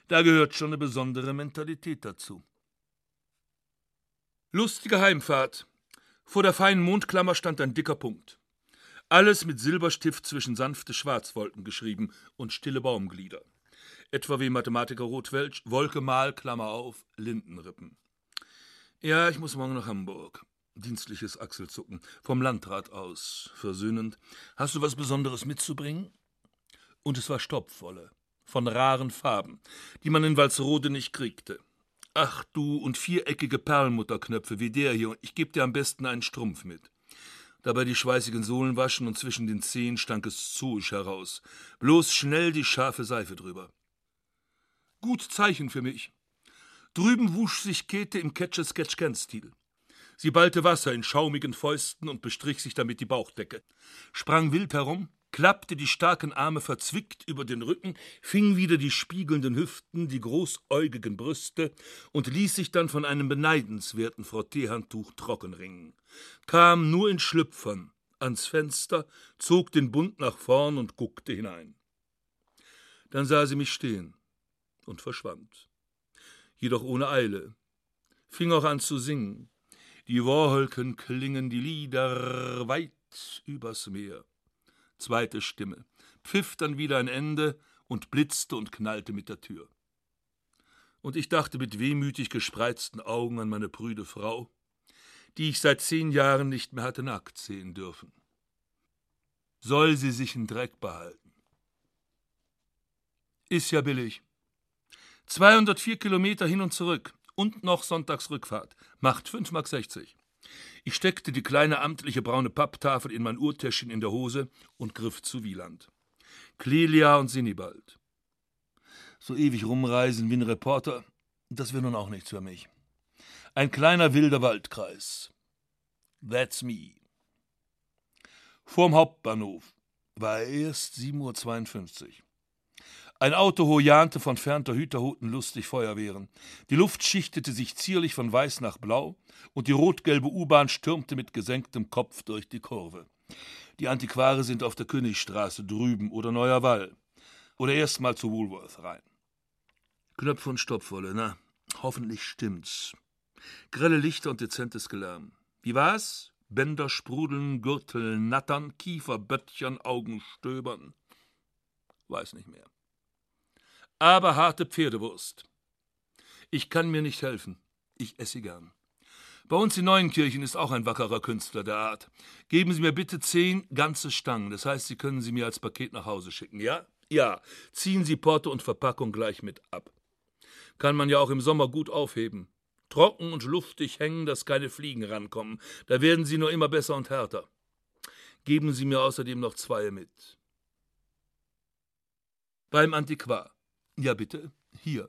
Da gehört schon eine besondere Mentalität dazu. Lustige Heimfahrt. Vor der feinen Mondklammer stand ein dicker Punkt. Alles mit Silberstift zwischen sanfte Schwarzwolken geschrieben und stille Baumglieder. Etwa wie Mathematiker Rotwelsch, Wolke mal, Klammer auf, Lindenrippen. Ja, ich muss morgen nach Hamburg. Dienstliches Achselzucken. Vom Landrat aus. Versöhnend. Hast du was Besonderes mitzubringen? Und es war Stopfwolle. Von raren Farben, die man in Walsrode nicht kriegte. Ach du, und viereckige Perlmutterknöpfe wie der hier, ich geb dir am besten einen Strumpf mit. Dabei die schweißigen Sohlen waschen und zwischen den Zehen stank es zooisch heraus. Bloß schnell die scharfe Seife drüber. Gut Zeichen für mich. Drüben wusch sich Käthe im Catch-a-Sketch-Can-Stil. Sie ballte Wasser in schaumigen Fäusten und bestrich sich damit die Bauchdecke, sprang wild herum, klappte die starken Arme verzwickt über den Rücken, fing wieder die spiegelnden Hüften, die großäugigen Brüste und ließ sich dann von einem beneidenswerten Frotteehandtuch trockenringen, kam nur in Schlüpfern ans Fenster, zog den Bund nach vorn und guckte hinein. Dann sah sie mich stehen und verschwand, jedoch ohne Eile, fing auch an zu singen. Die Wolken klingen die Lieder weit übers Meer zweite Stimme, pfiff dann wieder ein Ende und blitzte und knallte mit der Tür. Und ich dachte mit wehmütig gespreizten Augen an meine prüde Frau, die ich seit zehn Jahren nicht mehr hatte nackt sehen dürfen. Soll sie sich in Dreck behalten? Ist ja billig. 204 Kilometer hin und zurück und noch Sonntagsrückfahrt. Macht 5,60 Mark. Ich steckte die kleine amtliche braune Papptafel in mein Uhrtäschchen in der Hose und griff zu Wieland. Clelia und Sinibald. So ewig rumreisen wie ein Reporter, das wäre nun auch nichts für mich. Ein kleiner wilder Waldkreis. That's me. Vorm Hauptbahnhof war erst 7.52 Uhr. Ein Auto hojante von fernter Hüterhuten lustig Feuerwehren. Die Luft schichtete sich zierlich von weiß nach blau und die rot-gelbe U-Bahn stürmte mit gesenktem Kopf durch die Kurve. Die Antiquare sind auf der Königstraße drüben oder Neuer Wall. Oder erst mal zu Woolworth rein. Knöpfe und Stopfwolle, na, hoffentlich stimmt's. Grelle Lichter und dezentes Gelärm. Wie war's? Bänder sprudeln, Gürtel nattern, Kiefer böttchern, Augen stöbern. Weiß nicht mehr aber harte Pferdewurst. Ich kann mir nicht helfen. Ich esse gern. Bei uns in Neuenkirchen ist auch ein wackerer Künstler der Art. Geben Sie mir bitte zehn ganze Stangen. Das heißt, Sie können sie mir als Paket nach Hause schicken, ja? Ja. Ziehen Sie Porto und Verpackung gleich mit ab. Kann man ja auch im Sommer gut aufheben. Trocken und luftig hängen, dass keine Fliegen rankommen. Da werden sie nur immer besser und härter. Geben Sie mir außerdem noch zwei mit. Beim Antiquar. Ja, bitte. Hier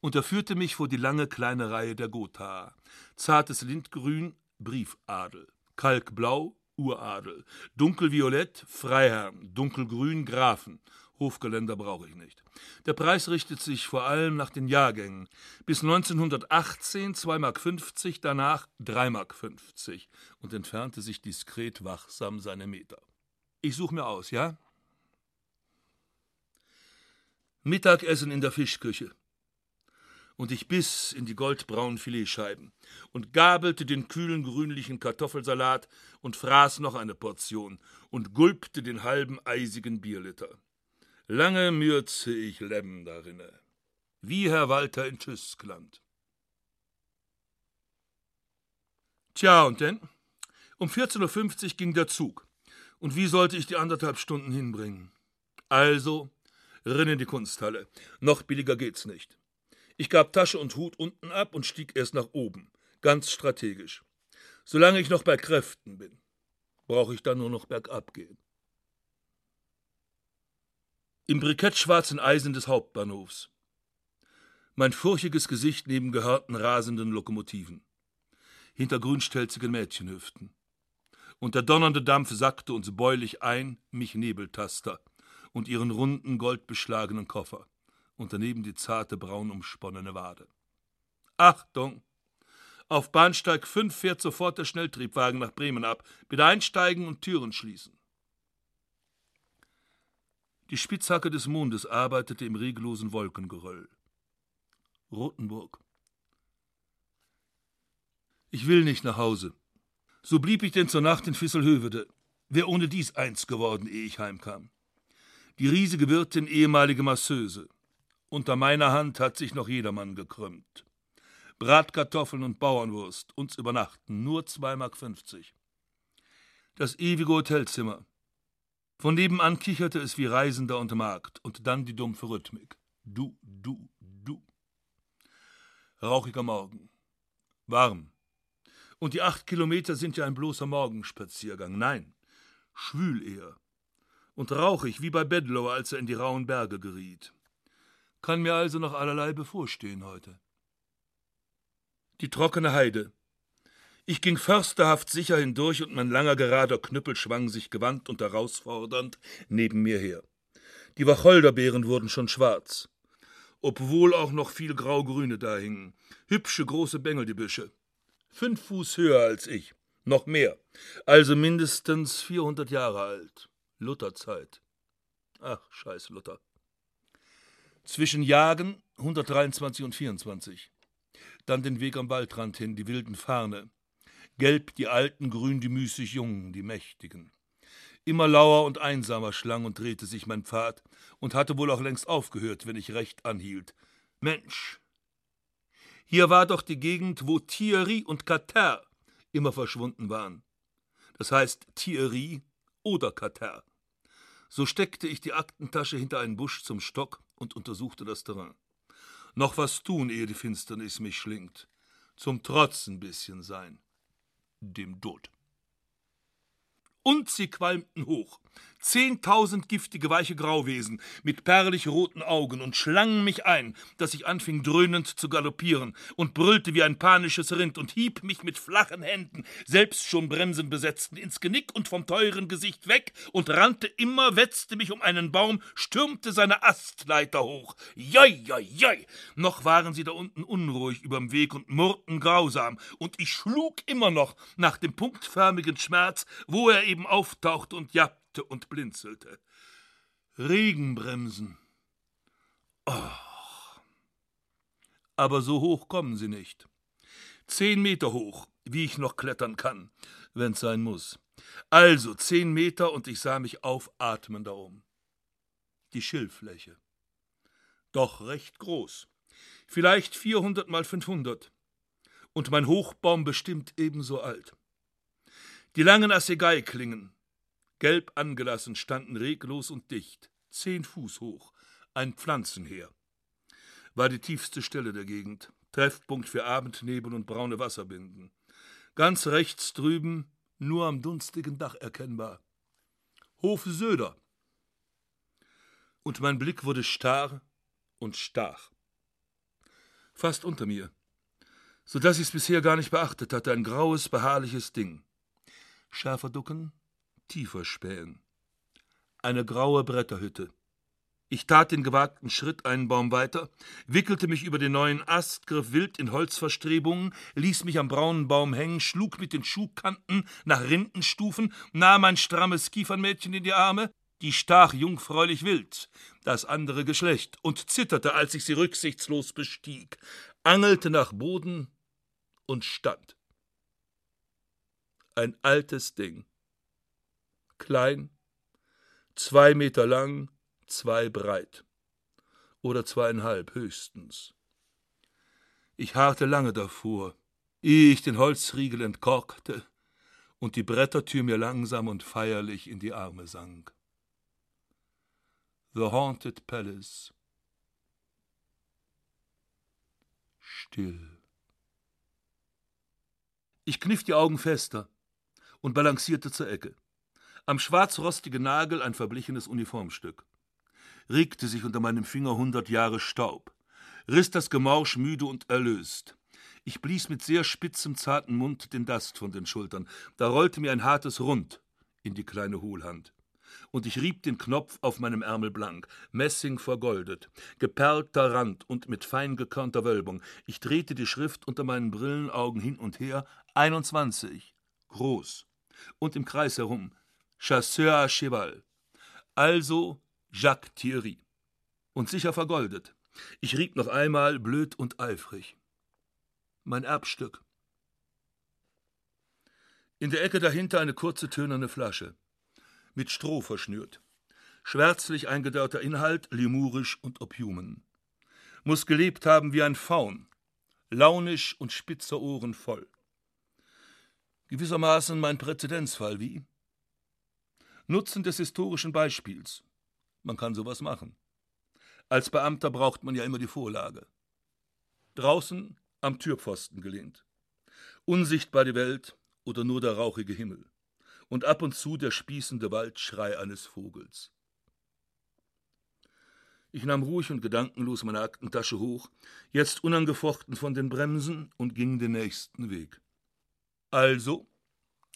und er führte mich vor die lange kleine Reihe der Gotha. Zartes Lindgrün, Briefadel. Kalkblau, Uradel. Dunkelviolett, Freiherrn. Dunkelgrün, Grafen. Hofgeländer brauche ich nicht. Der Preis richtet sich vor allem nach den Jahrgängen. Bis 1918 2,50 Mark, danach 3,50 Mark und entfernte sich diskret wachsam seine Meter. Ich suche mir aus, ja? Mittagessen in der Fischküche und ich biss in die goldbraunen Filetscheiben und gabelte den kühlen grünlichen Kartoffelsalat und fraß noch eine Portion und gulpte den halben eisigen Bierliter. Lange mürze ich Lemm darinne, wie Herr Walter in Tyskland. Tja, und denn? Um 14.50 Uhr ging der Zug. Und wie sollte ich die anderthalb Stunden hinbringen? Also, rinn in die Kunsthalle. Noch billiger geht's nicht. Ich gab Tasche und Hut unten ab und stieg erst nach oben, ganz strategisch. Solange ich noch bei Kräften bin, brauche ich dann nur noch bergab gehen. Im brikettschwarzen Eisen des Hauptbahnhofs. Mein furchiges Gesicht neben gehörten rasenden Lokomotiven. Hinter grünstelzigen Mädchenhüften. Und der donnernde Dampf sackte uns bäulich ein, mich Nebeltaster und ihren runden, goldbeschlagenen Koffer und daneben die zarte, braun umsponnene Wade. Achtung! Auf Bahnsteig 5 fährt sofort der Schnelltriebwagen nach Bremen ab. Bitte einsteigen und Türen schließen. Die Spitzhacke des Mondes arbeitete im reglosen Wolkengeröll. Rothenburg. Ich will nicht nach Hause. So blieb ich denn zur Nacht in Fisselhövede. Wer ohne dies eins geworden, ehe ich heimkam. Die riesige Wirtin, ehemalige Masseuse. Unter meiner Hand hat sich noch jedermann gekrümmt. Bratkartoffeln und Bauernwurst, uns übernachten, nur 2,50 Mark. Das ewige Hotelzimmer. Von nebenan kicherte es wie Reisender und Markt, und dann die dumpfe Rhythmik. Du, du, du. Rauchiger Morgen. Warm. Und die acht Kilometer sind ja ein bloßer Morgenspaziergang. Nein, schwül eher. Und rauchig wie bei Bedlow, als er in die rauen Berge geriet. Kann mir also noch allerlei bevorstehen heute. Die trockene Heide. Ich ging försterhaft sicher hindurch und mein langer gerader Knüppel schwang sich gewandt und herausfordernd neben mir her. Die Wacholderbeeren wurden schon schwarz, obwohl auch noch viel graugrüne da hingen. Hübsche große Bengel die Büsche. Fünf Fuß höher als ich, noch mehr, also mindestens vierhundert Jahre alt. Lutherzeit. Ach, scheiß Luther. Zwischen Jagen 123 und 24. Dann den Weg am Waldrand hin, die wilden Farne. Gelb die Alten, grün die müßig Jungen, die Mächtigen. Immer lauer und einsamer schlang und drehte sich mein Pfad und hatte wohl auch längst aufgehört, wenn ich recht anhielt. Mensch! Hier war doch die Gegend, wo Thierry und Cater immer verschwunden waren. Das heißt Thierry oder Cater. So steckte ich die Aktentasche hinter einen Busch zum Stock und untersuchte das Terrain. Noch was tun, ehe die Finsternis mich schlingt. Zum Trotz ein bisschen sein. Dem Tod. Und sie qualmten hoch, Zehntausend giftige weiche Grauwesen mit perlig roten Augen und schlangen mich ein, dass ich anfing dröhnend zu galoppieren und brüllte wie ein panisches Rind und hieb mich mit flachen Händen, selbst schon bremsenbesetzten, ins Genick und vom teuren Gesicht weg und rannte immer, wetzte mich um einen Baum, stürmte seine Astleiter hoch. Joi, joi, joi! Noch waren sie da unten unruhig überm Weg und murrten grausam, und ich schlug immer noch nach dem punktförmigen Schmerz, wo er eben auftauchte und jappte und blinzelte. Regenbremsen. Oh. Aber so hoch kommen sie nicht. Zehn Meter hoch, wie ich noch klettern kann, wenn's sein muss. Also zehn Meter und ich sah mich aufatmender um. Die Schilffläche. Doch recht groß. Vielleicht 400 mal 500. Und mein Hochbaum bestimmt ebenso alt. Die langen Assegai-Klingen, gelb angelassen, standen reglos und dicht, zehn Fuß hoch, ein Pflanzenheer. War die tiefste Stelle der Gegend, Treffpunkt für Abendnebel und braune Wasserbinden. Ganz rechts drüben, nur am dunstigen Dach erkennbar. Hof Söder. Und mein Blick wurde starr und stach. Fast unter mir, so dass es bisher gar nicht beachtet hatte, ein graues, beharrliches Ding. Schärfer ducken, tiefer spähen. Eine graue Bretterhütte. Ich tat den gewagten Schritt einen Baum weiter, wickelte mich über den neuen Ast, griff wild in Holzverstrebungen, ließ mich am braunen Baum hängen, schlug mit den Schuhkanten nach Rindenstufen, nahm ein strammes Kiefernmädchen in die Arme, die stach jungfräulich wild, das andere Geschlecht, und zitterte, als ich sie rücksichtslos bestieg, angelte nach Boden und stand. Ein altes Ding. Klein, zwei Meter lang, zwei breit. Oder zweieinhalb höchstens. Ich harrte lange davor, ehe ich den Holzriegel entkorkte und die Brettertür mir langsam und feierlich in die Arme sank. The Haunted Palace. Still. Ich kniff die Augen fester und balancierte zur Ecke. Am schwarzrostigen Nagel ein verblichenes Uniformstück. Regte sich unter meinem Finger hundert Jahre Staub. Riss das Gemausch müde und erlöst. Ich blies mit sehr spitzem, zarten Mund den Dast von den Schultern. Da rollte mir ein hartes Rund in die kleine Hohlhand und ich rieb den Knopf auf meinem Ärmel blank, Messing vergoldet, geperlter Rand und mit fein gekörnter Wölbung. Ich drehte die Schrift unter meinen Brillenaugen hin und her, 21, groß, und im Kreis herum, Chasseur à Cheval, also Jacques Thierry. Und sicher vergoldet. Ich rieb noch einmal blöd und eifrig. Mein Erbstück. In der Ecke dahinter eine kurze tönerne Flasche mit Stroh verschnürt. Schwärzlich eingedörrter Inhalt, lemurisch und opiumen. Muss gelebt haben wie ein Faun, launisch und spitzer Ohren voll. Gewissermaßen mein Präzedenzfall, wie? Nutzen des historischen Beispiels. Man kann sowas machen. Als Beamter braucht man ja immer die Vorlage. Draußen am Türpfosten gelehnt. Unsichtbar die Welt oder nur der rauchige Himmel und ab und zu der spießende Waldschrei eines Vogels. Ich nahm ruhig und gedankenlos meine Aktentasche hoch, jetzt unangefochten von den Bremsen, und ging den nächsten Weg. Also,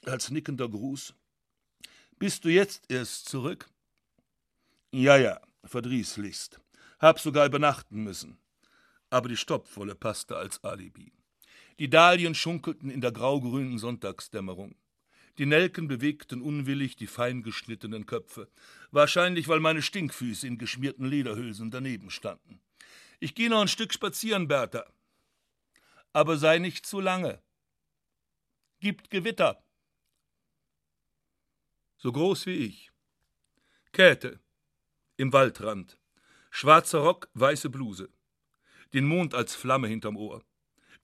als nickender Gruß, bist du jetzt erst zurück? Ja, ja, verdrießlichst. Hab sogar übernachten müssen. Aber die Stopfwolle passte als Alibi. Die Dahlien schunkelten in der graugrünen Sonntagsdämmerung. Die Nelken bewegten unwillig die fein geschnittenen Köpfe, wahrscheinlich weil meine Stinkfüße in geschmierten Lederhülsen daneben standen. Ich gehe noch ein Stück spazieren, Bertha. Aber sei nicht zu lange. Gibt Gewitter. So groß wie ich. Käthe. Im Waldrand. Schwarzer Rock, weiße Bluse. Den Mond als Flamme hinterm Ohr.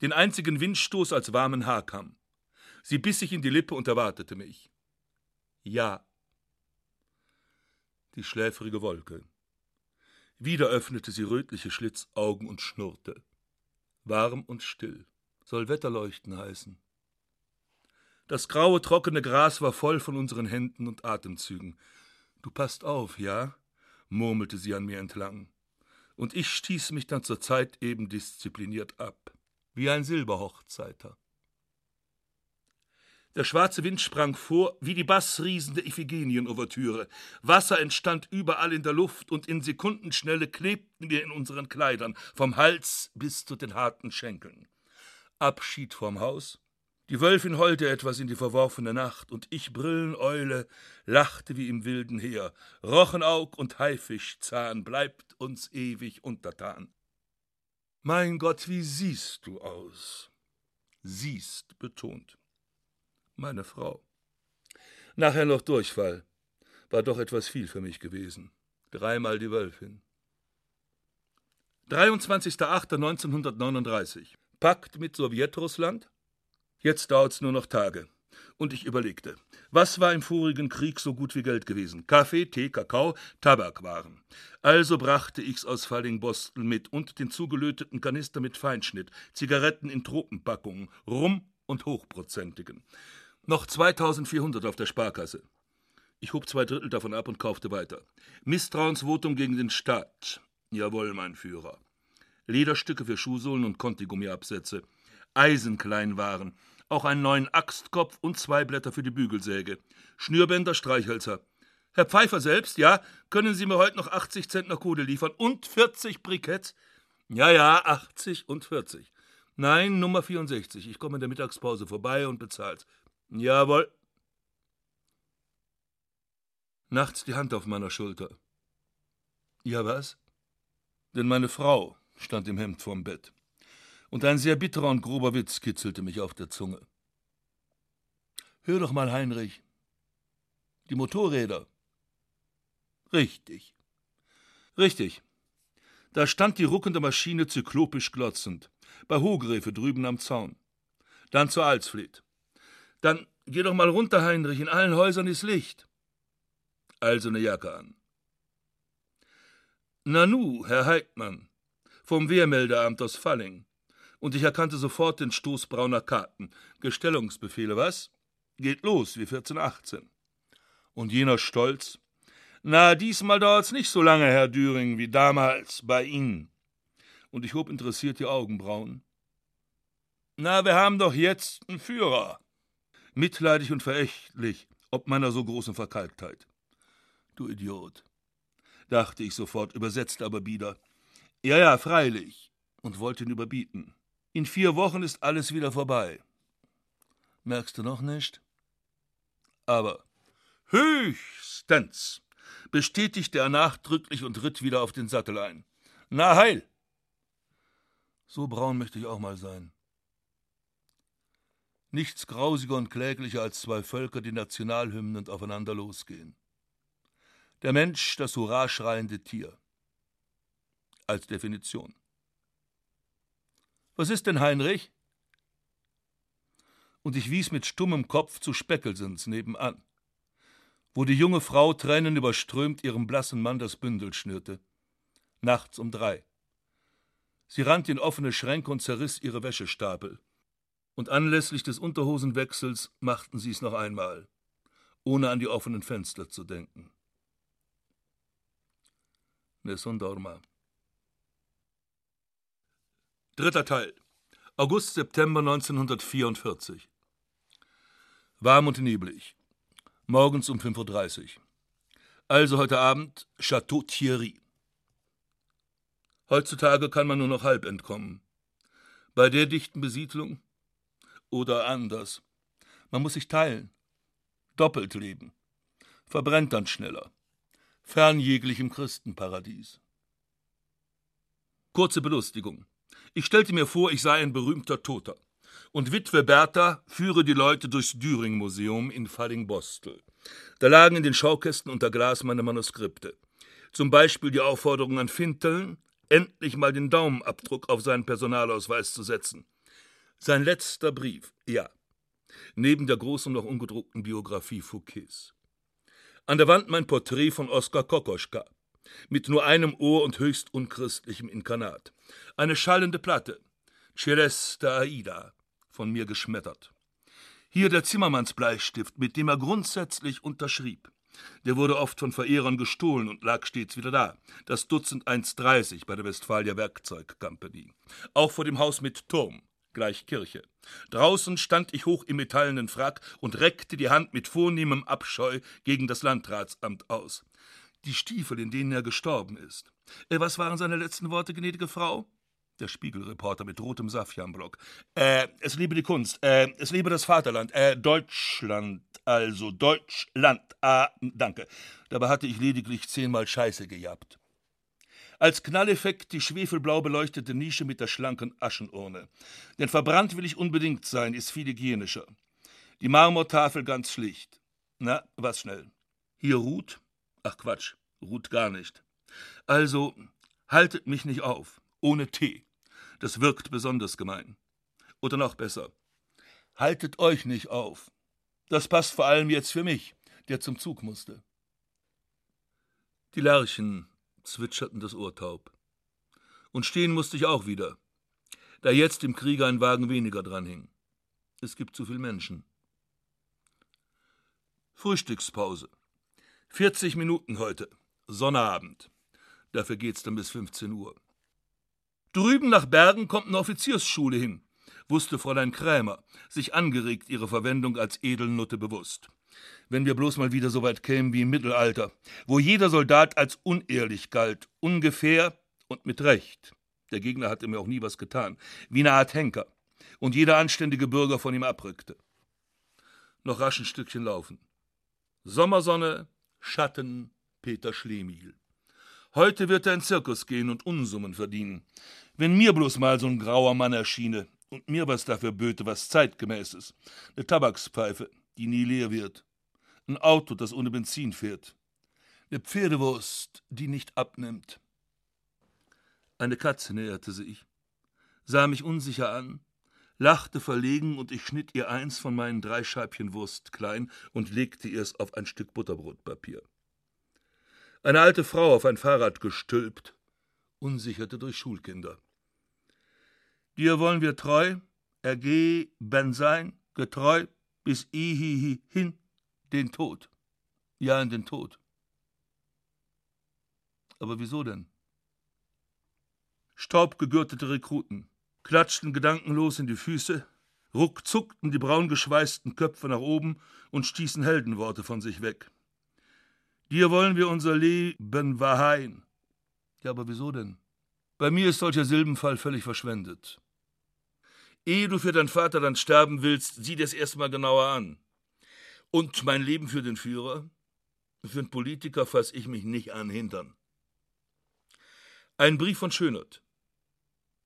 Den einzigen Windstoß als warmen Haarkamm. Sie biss sich in die Lippe und erwartete mich. Ja. Die schläfrige Wolke. Wieder öffnete sie rötliche Schlitzaugen und schnurrte. Warm und still. Soll Wetterleuchten heißen. Das graue, trockene Gras war voll von unseren Händen und Atemzügen. Du passt auf, ja? murmelte sie an mir entlang. Und ich stieß mich dann zur Zeit eben diszipliniert ab, wie ein Silberhochzeiter. Der schwarze Wind sprang vor, wie die bassriesende Iphigenienouvertüre. Wasser entstand überall in der Luft und in Sekundenschnelle klebten wir in unseren Kleidern, vom Hals bis zu den harten Schenkeln. Abschied vom Haus. Die Wölfin heulte etwas in die verworfene Nacht, und ich, Brilleneule, lachte wie im wilden Heer. Rochenaug und Haifischzahn bleibt uns ewig untertan. Mein Gott, wie siehst du aus? Siehst betont meine Frau. Nachher noch Durchfall. War doch etwas viel für mich gewesen. Dreimal die Wölfin. 23.08.1939. Pakt mit Sowjetrussland? Jetzt dauert's nur noch Tage. Und ich überlegte, was war im vorigen Krieg so gut wie Geld gewesen? Kaffee, Tee, Kakao, Tabakwaren. Also brachte ich's aus Fallingbostel mit und den zugelöteten Kanister mit Feinschnitt, Zigaretten in Tropenpackungen, Rum und hochprozentigen. Noch 2400 auf der Sparkasse. Ich hob zwei Drittel davon ab und kaufte weiter. Misstrauensvotum gegen den Staat. Jawohl, mein Führer. Lederstücke für Schuhsohlen und Contigummi-Absätze. Eisenkleinwaren. Auch einen neuen Axtkopf und zwei Blätter für die Bügelsäge. Schnürbänder, Streichhölzer. Herr Pfeiffer selbst, ja, können Sie mir heute noch 80 Zentner Kohle liefern und 40 Briketts? Ja, ja, 80 und 40. Nein, Nummer 64. Ich komme in der Mittagspause vorbei und bezahl's. Jawohl. Nachts die Hand auf meiner Schulter. Ja, was? Denn meine Frau stand im Hemd vorm Bett. Und ein sehr bitterer und grober Witz kitzelte mich auf der Zunge. Hör doch mal, Heinrich. Die Motorräder. Richtig. Richtig. Da stand die ruckende Maschine zyklopisch glotzend, bei Hogrefe drüben am Zaun. Dann zur Alsfleet. Dann geh doch mal runter, Heinrich, in allen Häusern ist Licht. Also ne Jacke an. Nanu, Herr Heidmann, vom Wehrmeldeamt aus Falling. Und ich erkannte sofort den Stoß brauner Karten. Gestellungsbefehle, was? Geht los, wie 1418. Und jener Stolz. Na, diesmal dauert's nicht so lange, Herr Düring, wie damals bei Ihnen. Und ich hob interessiert die Augenbrauen. Na, wir haben doch jetzt einen Führer mitleidig und verächtlich, ob meiner so großen Verkalktheit. Du Idiot, dachte ich sofort, übersetzte aber bieder. Ja, ja, freilich, und wollte ihn überbieten. In vier Wochen ist alles wieder vorbei. Merkst du noch nicht? Aber höchstens, bestätigte er nachdrücklich und ritt wieder auf den Sattel ein. Na heil! So braun möchte ich auch mal sein. Nichts grausiger und kläglicher als zwei Völker, die nationalhymnend aufeinander losgehen. Der Mensch, das hurra schreiende Tier. Als Definition. Was ist denn, Heinrich? Und ich wies mit stummem Kopf zu Speckelsens nebenan, wo die junge Frau Tränen überströmt ihrem blassen Mann das Bündel schnürte. Nachts um drei. Sie rannte in offene Schränke und zerriss ihre Wäschestapel und anlässlich des Unterhosenwechsels machten sie es noch einmal, ohne an die offenen Fenster zu denken. Nessun dorma. Dritter Teil. August, September 1944. Warm und neblig. Morgens um 5.30 Uhr. Also heute Abend Chateau Thierry. Heutzutage kann man nur noch halb entkommen. Bei der dichten Besiedlung oder anders. Man muss sich teilen. Doppelt leben. Verbrennt dann schneller. Fern jeglichem Christenparadies. Kurze Belustigung. Ich stellte mir vor, ich sei ein berühmter Toter. Und Witwe Bertha führe die Leute durchs Düring-Museum in Fallingbostel. Da lagen in den Schaukästen unter Glas meine Manuskripte. Zum Beispiel die Aufforderung an Finteln, endlich mal den Daumenabdruck auf seinen Personalausweis zu setzen. Sein letzter Brief, ja. Neben der großen noch ungedruckten Biografie Fouquets. An der Wand mein Porträt von Oskar Kokoschka. Mit nur einem Ohr und höchst unchristlichem Inkarnat. Eine schallende Platte. Celeste Aida. Von mir geschmettert. Hier der Zimmermannsbleistift, mit dem er grundsätzlich unterschrieb. Der wurde oft von Verehrern gestohlen und lag stets wieder da. Das Dutzend 1,30 bei der Westfalia Werkzeug Company. Auch vor dem Haus mit Turm gleich Kirche. Draußen stand ich hoch im metallenen Frack und reckte die Hand mit vornehmem Abscheu gegen das Landratsamt aus. Die Stiefel, in denen er gestorben ist. Äh, was waren seine letzten Worte, gnädige Frau? Der Spiegelreporter mit rotem Saffianblock. Äh, es liebe die Kunst, äh, es liebe das Vaterland, äh, Deutschland, also Deutschland. Ah, danke. Dabei hatte ich lediglich zehnmal Scheiße gejappt. Als Knalleffekt die schwefelblau beleuchtete Nische mit der schlanken Aschenurne. Denn verbrannt will ich unbedingt sein, ist viel hygienischer. Die Marmortafel ganz schlicht. Na, was schnell. Hier ruht? Ach Quatsch, ruht gar nicht. Also, haltet mich nicht auf, ohne Tee. Das wirkt besonders gemein. Oder noch besser, haltet euch nicht auf. Das passt vor allem jetzt für mich, der zum Zug musste. Die Lerchen zwitscherten das Ohr taub. Und stehen musste ich auch wieder, da jetzt im Kriege ein Wagen weniger dran hing. Es gibt zu viel Menschen. Frühstückspause. 40 Minuten heute. Sonnabend. Dafür geht's dann bis 15 Uhr. Drüben nach Bergen kommt eine Offiziersschule hin, wusste Fräulein Krämer, sich angeregt ihre Verwendung als Edelnutte bewusst. Wenn wir bloß mal wieder so weit kämen wie im Mittelalter, wo jeder Soldat als unehrlich galt, ungefähr und mit Recht. Der Gegner hatte mir auch nie was getan, wie eine Art Henker, und jeder anständige Bürger von ihm abrückte. Noch rasch ein Stückchen laufen. Sommersonne, Schatten, Peter Schlemihl. Heute wird er in Zirkus gehen und Unsummen verdienen. Wenn mir bloß mal so ein grauer Mann erschiene und mir was dafür böte, was zeitgemäßes. Eine Tabakspfeife, die nie leer wird. Ein Auto, das ohne Benzin fährt. Eine Pferdewurst, die nicht abnimmt. Eine Katze näherte sich, sah mich unsicher an, lachte verlegen und ich schnitt ihr eins von meinen drei Scheibchen Wurst klein und legte ihr es auf ein Stück Butterbrotpapier. Eine alte Frau auf ein Fahrrad gestülpt, unsicherte durch Schulkinder. Dir wollen wir treu, ergeben sein, getreu, bis ihihi hin, den Tod. Ja, in den Tod. Aber wieso denn? Staubgegürtete Rekruten klatschten gedankenlos in die Füße, ruckzuckten die braungeschweißten Köpfe nach oben und stießen Heldenworte von sich weg. Dir wollen wir unser Leben wahein. Ja, aber wieso denn? Bei mir ist solcher Silbenfall völlig verschwendet. Ehe du für dein Vaterland sterben willst, sieh dir's erstmal genauer an. Und mein Leben für den Führer? Für einen Politiker fass ich mich nicht an Hintern. Ein Brief von Schönert.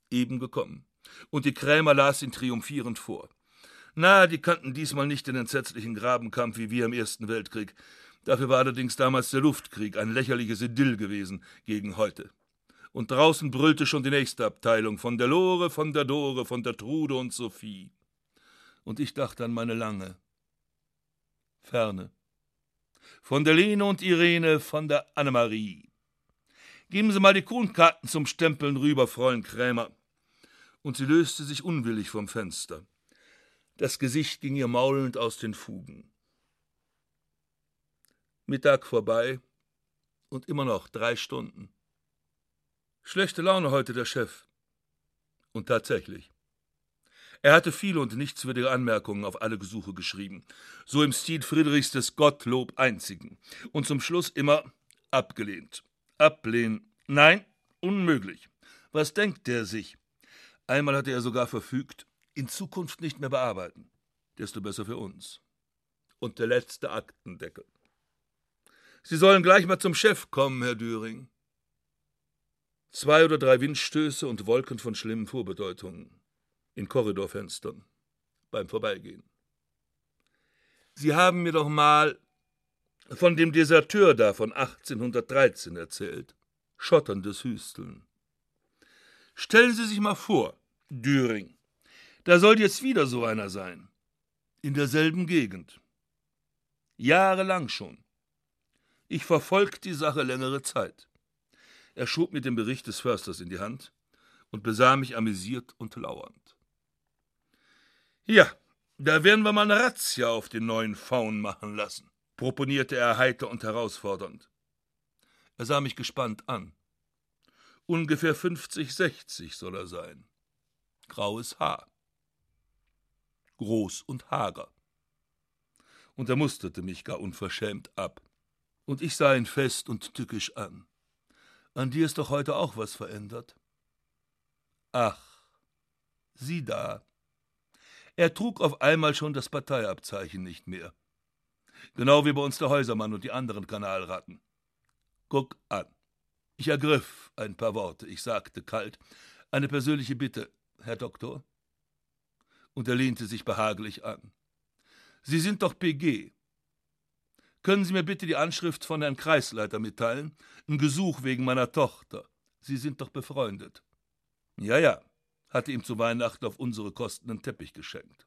Eben gekommen. Und die Krämer las ihn triumphierend vor. Na, die kannten diesmal nicht den entsetzlichen Grabenkampf wie wir im Ersten Weltkrieg. Dafür war allerdings damals der Luftkrieg ein lächerliches Idyll gewesen gegen heute. Und draußen brüllte schon die nächste Abteilung von der Lore, von der Dore, von der Trude und Sophie. Und ich dachte an meine Lange. Ferne. Von der Lene und Irene, von der Annemarie. Geben Sie mal die Kronkarten zum Stempeln rüber, Fräulein Krämer. Und sie löste sich unwillig vom Fenster. Das Gesicht ging ihr maulend aus den Fugen. Mittag vorbei und immer noch drei Stunden. Schlechte Laune heute der Chef. Und tatsächlich. Er hatte viele und nichtswürdige Anmerkungen auf alle Gesuche geschrieben, so im Stil Friedrichs des Gottlob Einzigen, und zum Schluss immer abgelehnt. Ablehnen. Nein, unmöglich. Was denkt der sich? Einmal hatte er sogar verfügt, in Zukunft nicht mehr bearbeiten. Desto besser für uns. Und der letzte Aktendeckel. Sie sollen gleich mal zum Chef kommen, Herr Düring. Zwei oder drei Windstöße und Wolken von schlimmen Vorbedeutungen. In Korridorfenstern. Beim Vorbeigehen. Sie haben mir doch mal von dem Deserteur da von 1813 erzählt. Schotterndes Hüsteln. Stellen Sie sich mal vor, Düring, da soll jetzt wieder so einer sein. In derselben Gegend. Jahrelang schon. Ich verfolgt die Sache längere Zeit. Er schob mir den Bericht des Försters in die Hand und besah mich amüsiert und lauernd. Ja, da werden wir mal eine Razzia auf den neuen Faun machen lassen, proponierte er heiter und herausfordernd. Er sah mich gespannt an. Ungefähr fünfzig, sechzig soll er sein. Graues Haar. Groß und hager. Und er musterte mich gar unverschämt ab und ich sah ihn fest und tückisch an. An dir ist doch heute auch was verändert. Ach, sieh da. Er trug auf einmal schon das Parteiabzeichen nicht mehr. Genau wie bei uns der Häusermann und die anderen Kanalratten. Guck an. Ich ergriff ein paar Worte. Ich sagte kalt: Eine persönliche Bitte, Herr Doktor. Und er lehnte sich behaglich an. Sie sind doch PG. Können Sie mir bitte die Anschrift von Herrn Kreisleiter mitteilen? Ein Gesuch wegen meiner Tochter. Sie sind doch befreundet. Ja, ja. hatte ihm zu Weihnachten auf unsere Kosten einen Teppich geschenkt.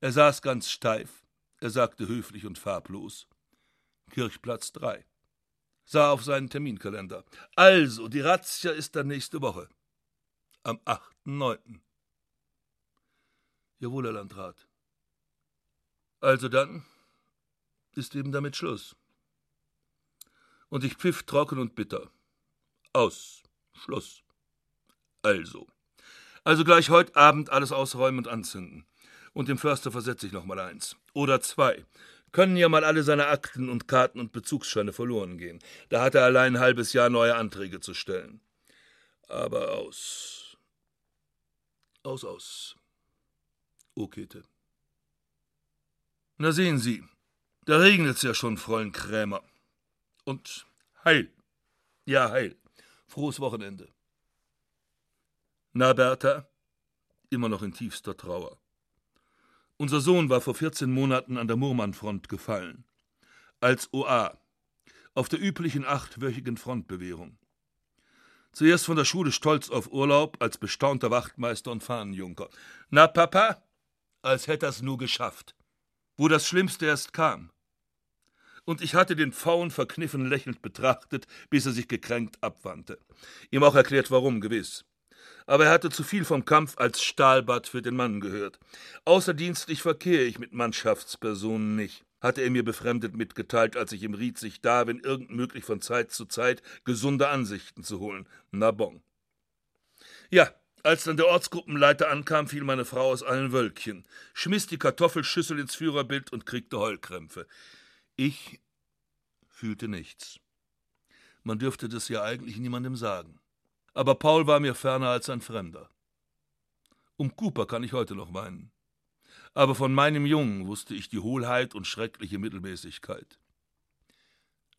Er saß ganz steif, er sagte höflich und farblos. Kirchplatz 3. Sah auf seinen Terminkalender. Also, die Razzia ist dann nächste Woche. Am 8.9. Jawohl, Herr Landrat. Also dann ist eben damit Schluss. Und ich pfiff trocken und bitter. Aus. Schluss. Also. Also gleich heute Abend alles ausräumen und anzünden. Und dem Förster versetze ich noch mal eins. Oder zwei. Können ja mal alle seine Akten und Karten und Bezugsscheine verloren gehen. Da hat er allein ein halbes Jahr neue Anträge zu stellen. Aber aus. Aus, aus. O Käthe. Na sehen Sie, da regnet's ja schon, Fräulein Krämer. Und heil. Ja, heil. Frohes Wochenende. Na, Bertha? Immer noch in tiefster Trauer. Unser Sohn war vor 14 Monaten an der Murmanfront gefallen. Als OA. Auf der üblichen achtwöchigen Frontbewährung. Zuerst von der Schule stolz auf Urlaub als bestaunter Wachtmeister und Fahnenjunker. Na, Papa? Als hätt er's nur geschafft. Wo das Schlimmste erst kam. Und ich hatte den Pfauen verkniffen lächelnd betrachtet, bis er sich gekränkt abwandte. Ihm auch erklärt, warum, gewiss aber er hatte zu viel vom Kampf als Stahlbad für den Mann gehört. Außerdienstlich verkehre ich mit Mannschaftspersonen nicht, hatte er mir befremdet mitgeteilt, als ich ihm riet, sich da, wenn irgend möglich von Zeit zu Zeit, gesunde Ansichten zu holen. Na bon. Ja, als dann der Ortsgruppenleiter ankam, fiel meine Frau aus allen Wölkchen, schmiss die Kartoffelschüssel ins Führerbild und kriegte Heulkrämpfe. Ich fühlte nichts. Man dürfte das ja eigentlich niemandem sagen aber Paul war mir ferner als ein Fremder. Um Cooper kann ich heute noch weinen. Aber von meinem Jungen wusste ich die Hohlheit und schreckliche Mittelmäßigkeit.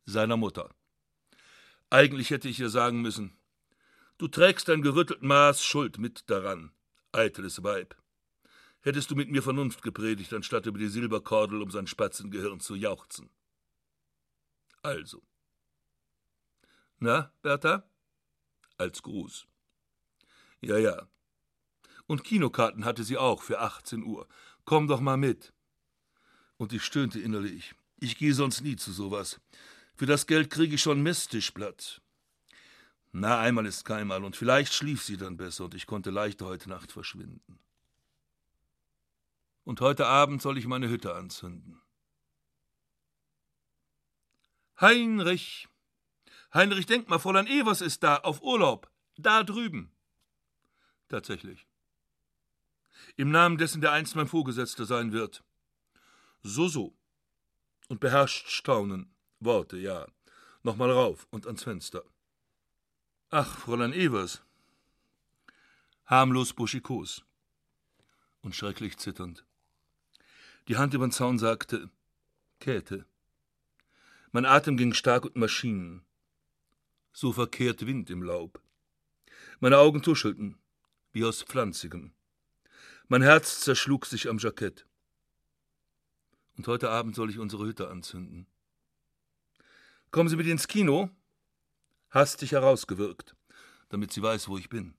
Seiner Mutter. Eigentlich hätte ich ihr sagen müssen, du trägst dein gerüttelt Maß Schuld mit daran, eitles Weib. Hättest du mit mir Vernunft gepredigt, anstatt über die Silberkordel um sein Spatzengehirn zu jauchzen. Also. Na, Bertha? als Gruß. Ja, ja. Und Kinokarten hatte sie auch für 18 Uhr. Komm doch mal mit. Und ich stöhnte innerlich. Ich gehe sonst nie zu sowas. Für das Geld kriege ich schon Messtischblatt. Na, einmal ist keinmal, und vielleicht schlief sie dann besser, und ich konnte leichter heute Nacht verschwinden. Und heute Abend soll ich meine Hütte anzünden. Heinrich, Heinrich, denk mal, Fräulein Evers ist da, auf Urlaub. Da drüben. Tatsächlich. Im Namen dessen, der einst mein Vorgesetzter sein wird. So, so. Und beherrscht Staunen. Worte, ja. Nochmal rauf und ans Fenster. Ach, Fräulein Evers. Harmlos buschikos. Und schrecklich zitternd. Die Hand über den Zaun sagte: Käthe. Mein Atem ging stark und Maschinen so verkehrt Wind im Laub. Meine Augen tuschelten, wie aus Pflanzigen. Mein Herz zerschlug sich am Jackett. Und heute Abend soll ich unsere Hütte anzünden. Kommen Sie mit ins Kino? Hastig herausgewirkt, damit sie weiß, wo ich bin.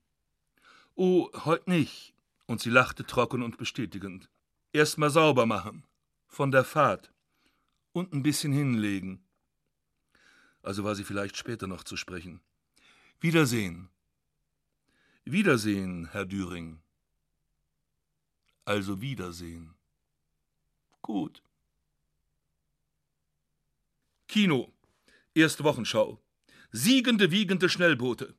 Oh, heut nicht. Und sie lachte trocken und bestätigend. Erst mal sauber machen. Von der Fahrt. Und ein bisschen hinlegen also war sie vielleicht später noch zu sprechen. Wiedersehen. Wiedersehen, Herr Düring. Also Wiedersehen. Gut. Kino. Erste Wochenschau. Siegende, wiegende Schnellboote.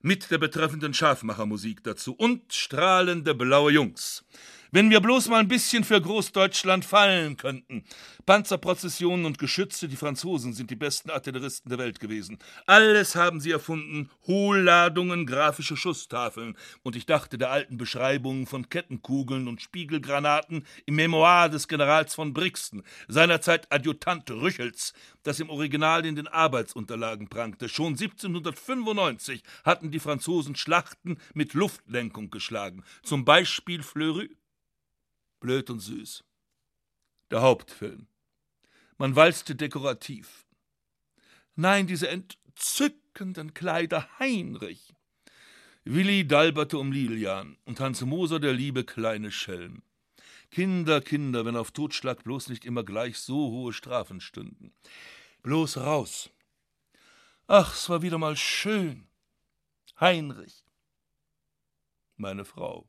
Mit der betreffenden Schafmachermusik dazu und strahlende blaue Jungs. Wenn wir bloß mal ein bisschen für Großdeutschland fallen könnten. Panzerprozessionen und Geschütze, die Franzosen sind die besten Artilleristen der Welt gewesen. Alles haben sie erfunden. Hohlladungen, grafische Schusstafeln. Und ich dachte der alten Beschreibungen von Kettenkugeln und Spiegelgranaten im Memoir des Generals von Brixen, seinerzeit Adjutant Rüchels, das im Original in den Arbeitsunterlagen prangte. Schon 1795 hatten die Franzosen Schlachten mit Luftlenkung geschlagen. Zum Beispiel Fleury blöd und süß. Der Hauptfilm. Man walzte dekorativ. Nein, diese entzückenden Kleider Heinrich. Willi dalberte um Lilian und Hans Moser der liebe kleine Schelm. Kinder, Kinder, wenn auf Totschlag bloß nicht immer gleich so hohe Strafen stünden. Bloß raus. Ach, es war wieder mal schön. Heinrich. Meine Frau.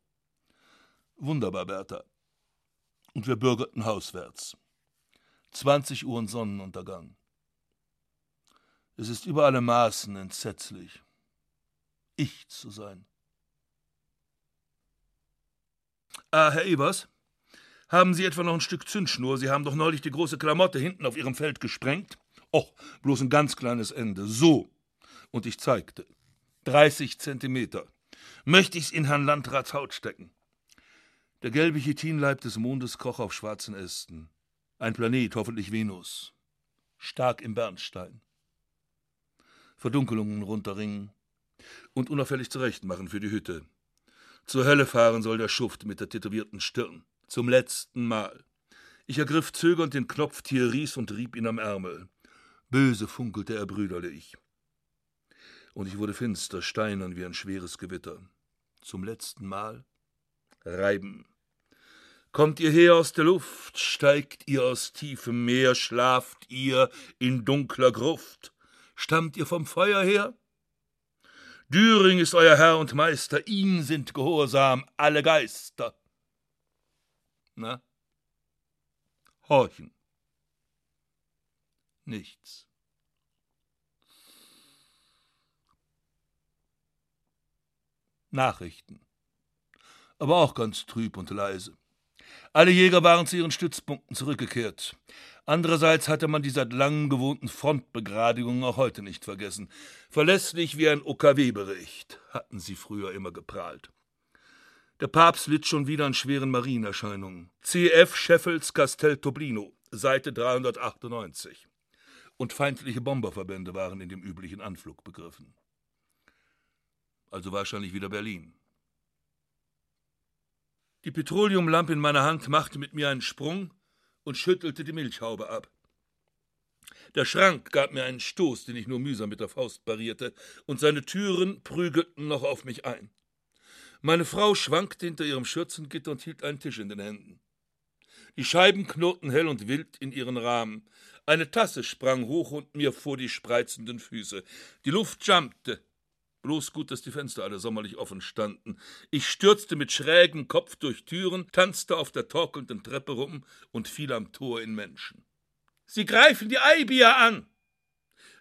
Wunderbar, Bertha. Und wir bürgerten hauswärts. Zwanzig Uhr Sonnenuntergang. Es ist über alle Maßen entsetzlich, ich zu sein. Ah, Herr Ebers, haben Sie etwa noch ein Stück Zündschnur? Sie haben doch neulich die große Klamotte hinten auf Ihrem Feld gesprengt. Och, bloß ein ganz kleines Ende. So. Und ich zeigte. 30 Zentimeter. Möchte ich's in Herrn Landrats Haut stecken. Der gelbe Chitinleib des Mondes kroch auf schwarzen Ästen. Ein Planet, hoffentlich Venus. Stark im Bernstein. Verdunkelungen runterringen und unauffällig zurechtmachen für die Hütte. Zur Hölle fahren soll der Schuft mit der tätowierten Stirn. Zum letzten Mal. Ich ergriff zögernd den Knopf Thierrys und rieb ihn am Ärmel. Böse funkelte er brüderlich. Und ich wurde finster, steinern wie ein schweres Gewitter. Zum letzten Mal reiben. Kommt ihr her aus der Luft, steigt ihr aus tiefem Meer, schlaft ihr in dunkler Gruft, stammt ihr vom Feuer her? Düring ist euer Herr und Meister, ihm sind gehorsam alle Geister. Na? Horchen. Nichts. Nachrichten. Aber auch ganz trüb und leise. Alle Jäger waren zu ihren Stützpunkten zurückgekehrt. Andererseits hatte man die seit langem gewohnten Frontbegradigungen auch heute nicht vergessen. Verlässlich wie ein OKW-Bericht, hatten sie früher immer geprahlt. Der Papst litt schon wieder an schweren Marienerscheinungen. CF Scheffels Castel Toblino, Seite 398. Und feindliche Bomberverbände waren in dem üblichen Anflug begriffen. Also wahrscheinlich wieder Berlin. Die Petroleumlampe in meiner Hand machte mit mir einen Sprung und schüttelte die Milchhaube ab. Der Schrank gab mir einen Stoß, den ich nur mühsam mit der Faust parierte, und seine Türen prügelten noch auf mich ein. Meine Frau schwankte hinter ihrem Schürzengitter und hielt einen Tisch in den Händen. Die Scheiben knurrten hell und wild in ihren Rahmen. Eine Tasse sprang hoch und mir vor die spreizenden Füße. Die Luft jumpte. Bloß gut, dass die Fenster alle sommerlich offen standen. Ich stürzte mit schrägem Kopf durch Türen, tanzte auf der torkelnden Treppe rum und fiel am Tor in Menschen. Sie greifen die Eibier an!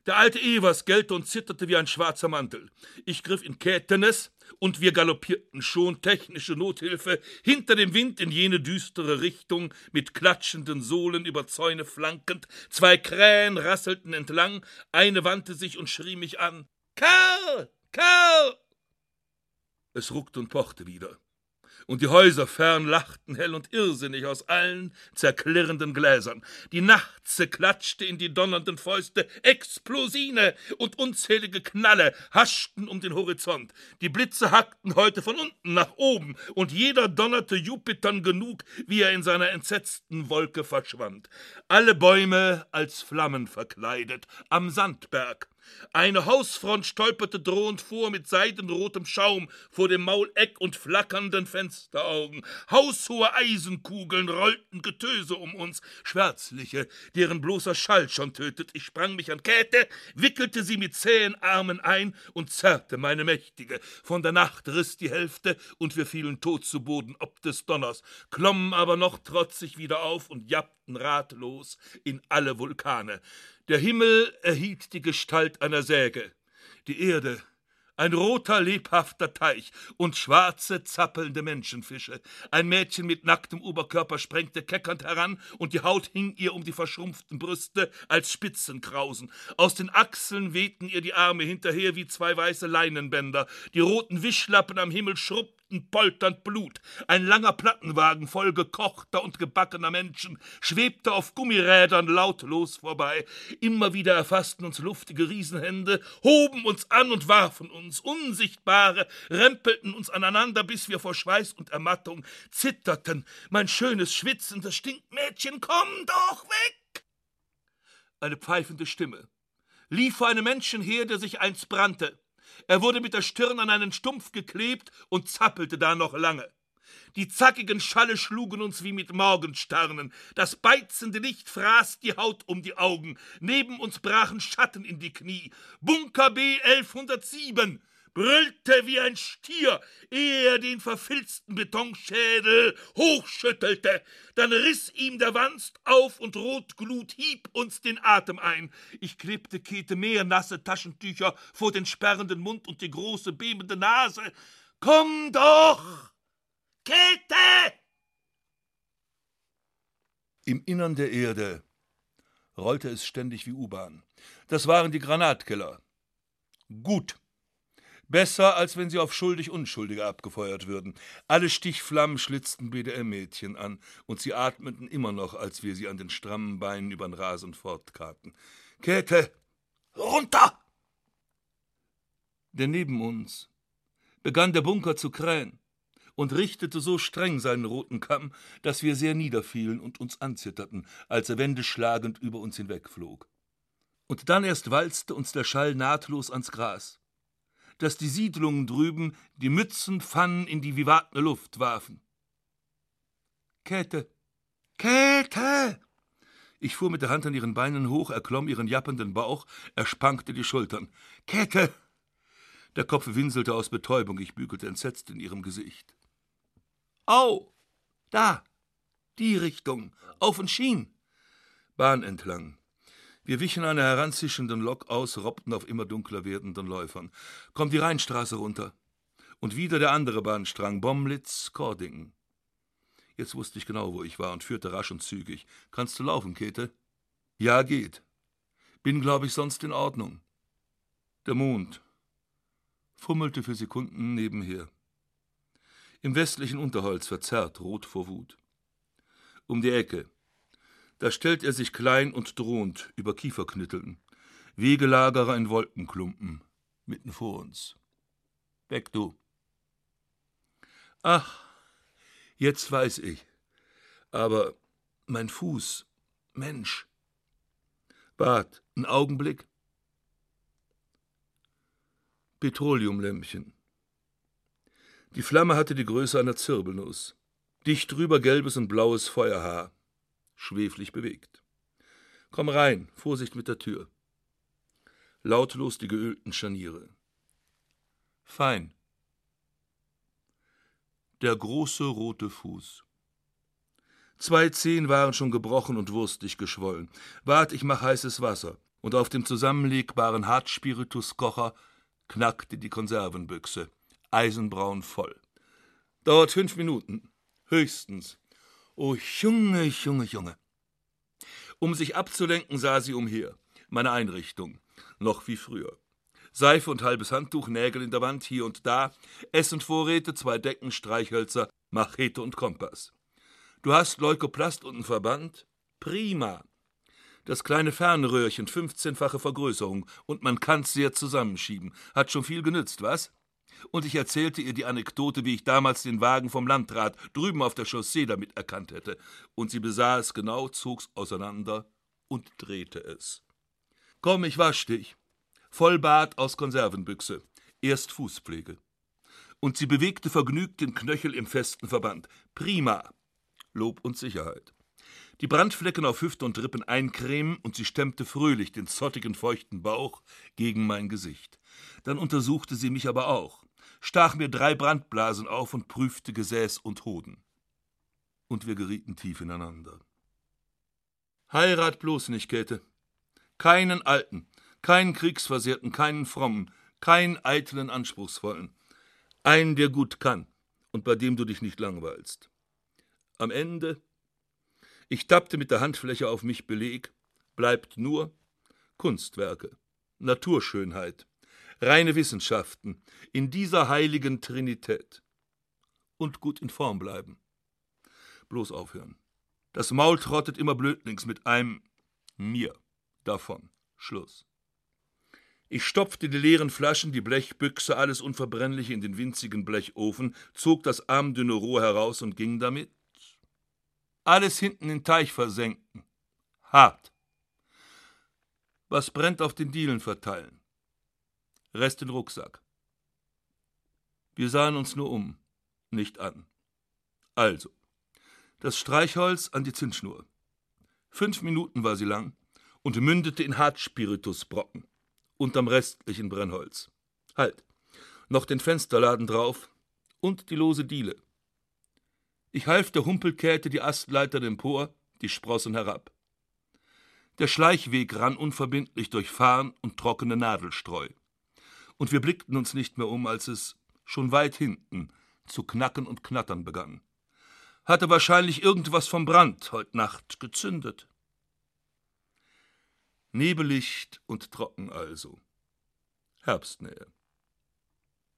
Der alte Evers gellte und zitterte wie ein schwarzer Mantel. Ich griff in Kätenes und wir galoppierten schon technische Nothilfe hinter dem Wind in jene düstere Richtung, mit klatschenden Sohlen über Zäune flankend. Zwei Krähen rasselten entlang, eine wandte sich und schrie mich an. Karl! Karl! Es ruckte und pochte wieder. Und die Häuser fern lachten hell und irrsinnig aus allen zerklirrenden Gläsern. Die Nachtze klatschte in die donnernden Fäuste, Explosine und unzählige Knalle haschten um den Horizont. Die Blitze hackten heute von unten nach oben, und jeder donnerte Jupitern genug, wie er in seiner entsetzten Wolke verschwand. Alle Bäume als Flammen verkleidet, am Sandberg, eine Hausfront stolperte drohend vor mit seidenrotem Schaum vor dem Mauleck und flackernden Fensteraugen. Haushohe Eisenkugeln rollten Getöse um uns, schwärzliche, deren bloßer Schall schon tötet. Ich sprang mich an Käthe, wickelte sie mit zähen Armen ein und zerrte meine Mächtige. Von der Nacht riss die Hälfte und wir fielen tot zu Boden ob des Donners, klommen aber noch trotzig wieder auf und jappten ratlos in alle Vulkane. Der Himmel erhielt die Gestalt einer Säge, die Erde ein roter, lebhafter Teich und schwarze, zappelnde Menschenfische. Ein Mädchen mit nacktem Oberkörper sprengte keckernd heran, und die Haut hing ihr um die verschrumpften Brüste als Spitzenkrausen. Aus den Achseln wehten ihr die Arme hinterher wie zwei weiße Leinenbänder. Die roten Wischlappen am Himmel schrubbten polternd Blut. Ein langer Plattenwagen voll gekochter und gebackener Menschen schwebte auf Gummirädern lautlos vorbei. Immer wieder erfassten uns luftige Riesenhände, hoben uns an und warfen uns uns, Unsichtbare, rempelten uns aneinander, bis wir vor Schweiß und Ermattung zitterten. Mein schönes, schwitzendes Stinkmädchen, komm doch weg! Eine pfeifende Stimme lief vor einem Menschen her, der sich einst brannte. Er wurde mit der Stirn an einen Stumpf geklebt und zappelte da noch lange. Die zackigen Schalle schlugen uns wie mit Morgensternen. Das beizende Licht fraß die Haut um die Augen. Neben uns brachen Schatten in die Knie. Bunker B 1107 brüllte wie ein Stier, ehe er den verfilzten Betonschädel hochschüttelte. Dann riss ihm der Wanst auf und Rotglut hieb uns den Atem ein. Ich klebte Käthe mehr nasse Taschentücher vor den sperrenden Mund und die große bebende Nase. Komm doch! Käthe! Im Innern der Erde rollte es ständig wie U-Bahn. Das waren die Granatkeller. Gut. Besser, als wenn sie auf schuldig-Unschuldige abgefeuert würden. Alle Stichflammen schlitzten BDM-Mädchen an, und sie atmeten immer noch, als wir sie an den strammen Beinen übern Rasen fortkarten. Käthe! Runter! Denn neben uns begann der Bunker zu krähen und richtete so streng seinen roten Kamm, dass wir sehr niederfielen und uns anzitterten, als er wendeschlagend über uns hinwegflog. Und dann erst walzte uns der Schall nahtlos ans Gras dass die Siedlungen drüben die Mützen Pfannen in die vivatne Luft warfen. Käthe! Käthe! Ich fuhr mit der Hand an ihren Beinen hoch, erklomm ihren jappenden Bauch, erspankte die Schultern. Käthe! Der Kopf winselte aus Betäubung, ich bügelte entsetzt in ihrem Gesicht. Au! Da! Die Richtung! Auf und Schien! Bahn entlang. Wir wichen einer heranzischenden Lok aus, robbten auf immer dunkler werdenden Läufern. Kommt die Rheinstraße runter. Und wieder der andere Bahnstrang, Bomlitz, Kordingen. Jetzt wusste ich genau, wo ich war und führte rasch und zügig. Kannst du laufen, Käthe? Ja, geht. Bin, glaube ich, sonst in Ordnung. Der Mond fummelte für Sekunden nebenher. Im westlichen Unterholz verzerrt, rot vor Wut. Um die Ecke, da stellt er sich klein und drohend über Kieferknitteln. Wegelagerer in Wolkenklumpen, mitten vor uns. Weg, du. Ach, jetzt weiß ich. Aber mein Fuß, Mensch. Bart, ein Augenblick. Petroleumlämpchen. Die Flamme hatte die Größe einer Zirbelnuss. Dicht drüber gelbes und blaues Feuerhaar schweflig bewegt. Komm rein, Vorsicht mit der Tür. Lautlos die geölten Scharniere. Fein. Der große rote Fuß. Zwei Zehen waren schon gebrochen und wurstig geschwollen. Wart, ich mach heißes Wasser. Und auf dem zusammenlegbaren Hartspirituskocher knackte die Konservenbüchse, eisenbraun voll. Dauert fünf Minuten, höchstens. Oh, Junge, Junge, Junge. Um sich abzulenken, sah sie umher. Meine Einrichtung. Noch wie früher. Seife und halbes Handtuch, Nägel in der Wand, hier und da, Essenvorräte, zwei Decken, Streichhölzer, Machete und Kompass. Du hast Leukoplast und einen Verband? Prima. Das kleine Fernröhrchen, 15-fache Vergrößerung, und man kann's sehr zusammenschieben. Hat schon viel genützt, was? Und ich erzählte ihr die Anekdote, wie ich damals den Wagen vom Landrat drüben auf der Chaussee damit erkannt hätte, und sie besah es genau, zog's auseinander und drehte es. Komm, ich wasch dich. Vollbart aus Konservenbüchse. Erst Fußpflege. Und sie bewegte vergnügt den Knöchel im festen Verband. Prima. Lob und Sicherheit. Die Brandflecken auf Hüfte und Rippen eincremen und sie stemmte fröhlich den zottigen, feuchten Bauch gegen mein Gesicht. Dann untersuchte sie mich aber auch stach mir drei Brandblasen auf und prüfte Gesäß und Hoden. Und wir gerieten tief ineinander. Heirat bloß nicht, Käthe. Keinen Alten, keinen Kriegsversehrten, keinen Frommen, keinen eitlen Anspruchsvollen. Einen, der gut kann und bei dem du dich nicht langweilst. Am Ende, ich tappte mit der Handfläche auf mich Beleg, bleibt nur Kunstwerke, Naturschönheit, reine Wissenschaften, in dieser heiligen Trinität. Und gut in Form bleiben. Bloß aufhören. Das Maul trottet immer blödlings mit einem mir davon. Schluss. Ich stopfte die leeren Flaschen, die Blechbüchse, alles Unverbrennliche in den winzigen Blechofen, zog das armdünne Rohr heraus und ging damit. Alles hinten in Teich versenken. Hart. Was brennt auf den Dielen verteilen Rest in Rucksack. Wir sahen uns nur um, nicht an. Also, das Streichholz an die Zündschnur. Fünf Minuten war sie lang und mündete in Hartspiritusbrocken unterm restlichen Brennholz. Halt, noch den Fensterladen drauf und die lose Diele. Ich half der Humpelkäthe die Astleitern empor, die Sprossen herab. Der Schleichweg rann unverbindlich durch Farn und trockene Nadelstreu. Und wir blickten uns nicht mehr um, als es, schon weit hinten, zu knacken und knattern begann. Hatte wahrscheinlich irgendwas vom Brand heut Nacht gezündet. Nebelicht und trocken also. Herbstnähe.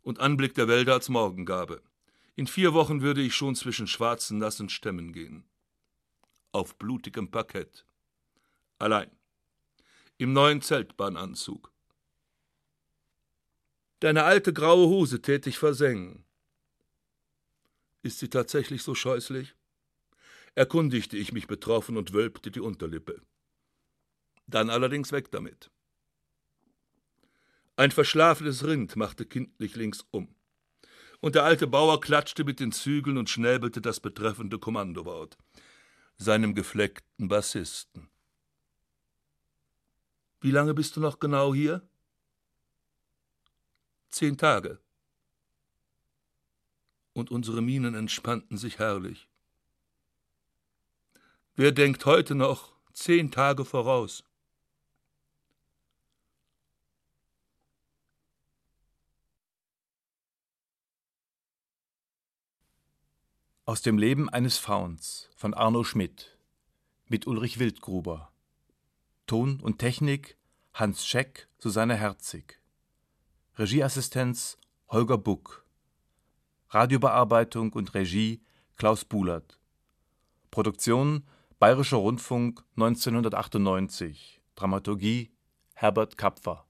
Und Anblick der Wälder als Morgengabe. In vier Wochen würde ich schon zwischen schwarzen, nassen Stämmen gehen. Auf blutigem Parkett. Allein. Im neuen Zeltbahnanzug. Deine alte graue Hose tät ich versengen. Ist sie tatsächlich so scheußlich? Erkundigte ich mich betroffen und wölbte die Unterlippe. Dann allerdings weg damit. Ein verschlafenes Rind machte kindlich links um. Und der alte Bauer klatschte mit den Zügeln und schnäbelte das betreffende Kommandowort. Seinem gefleckten Bassisten. Wie lange bist du noch genau hier? Zehn Tage. Und unsere Mienen entspannten sich herrlich. Wer denkt heute noch zehn Tage voraus? Aus dem Leben eines Fauns von Arno Schmidt mit Ulrich Wildgruber. Ton und Technik Hans Scheck, Susanne Herzig. Regieassistenz Holger Buck. Radiobearbeitung und Regie Klaus Bulert. Produktion Bayerischer Rundfunk 1998. Dramaturgie Herbert Kapfer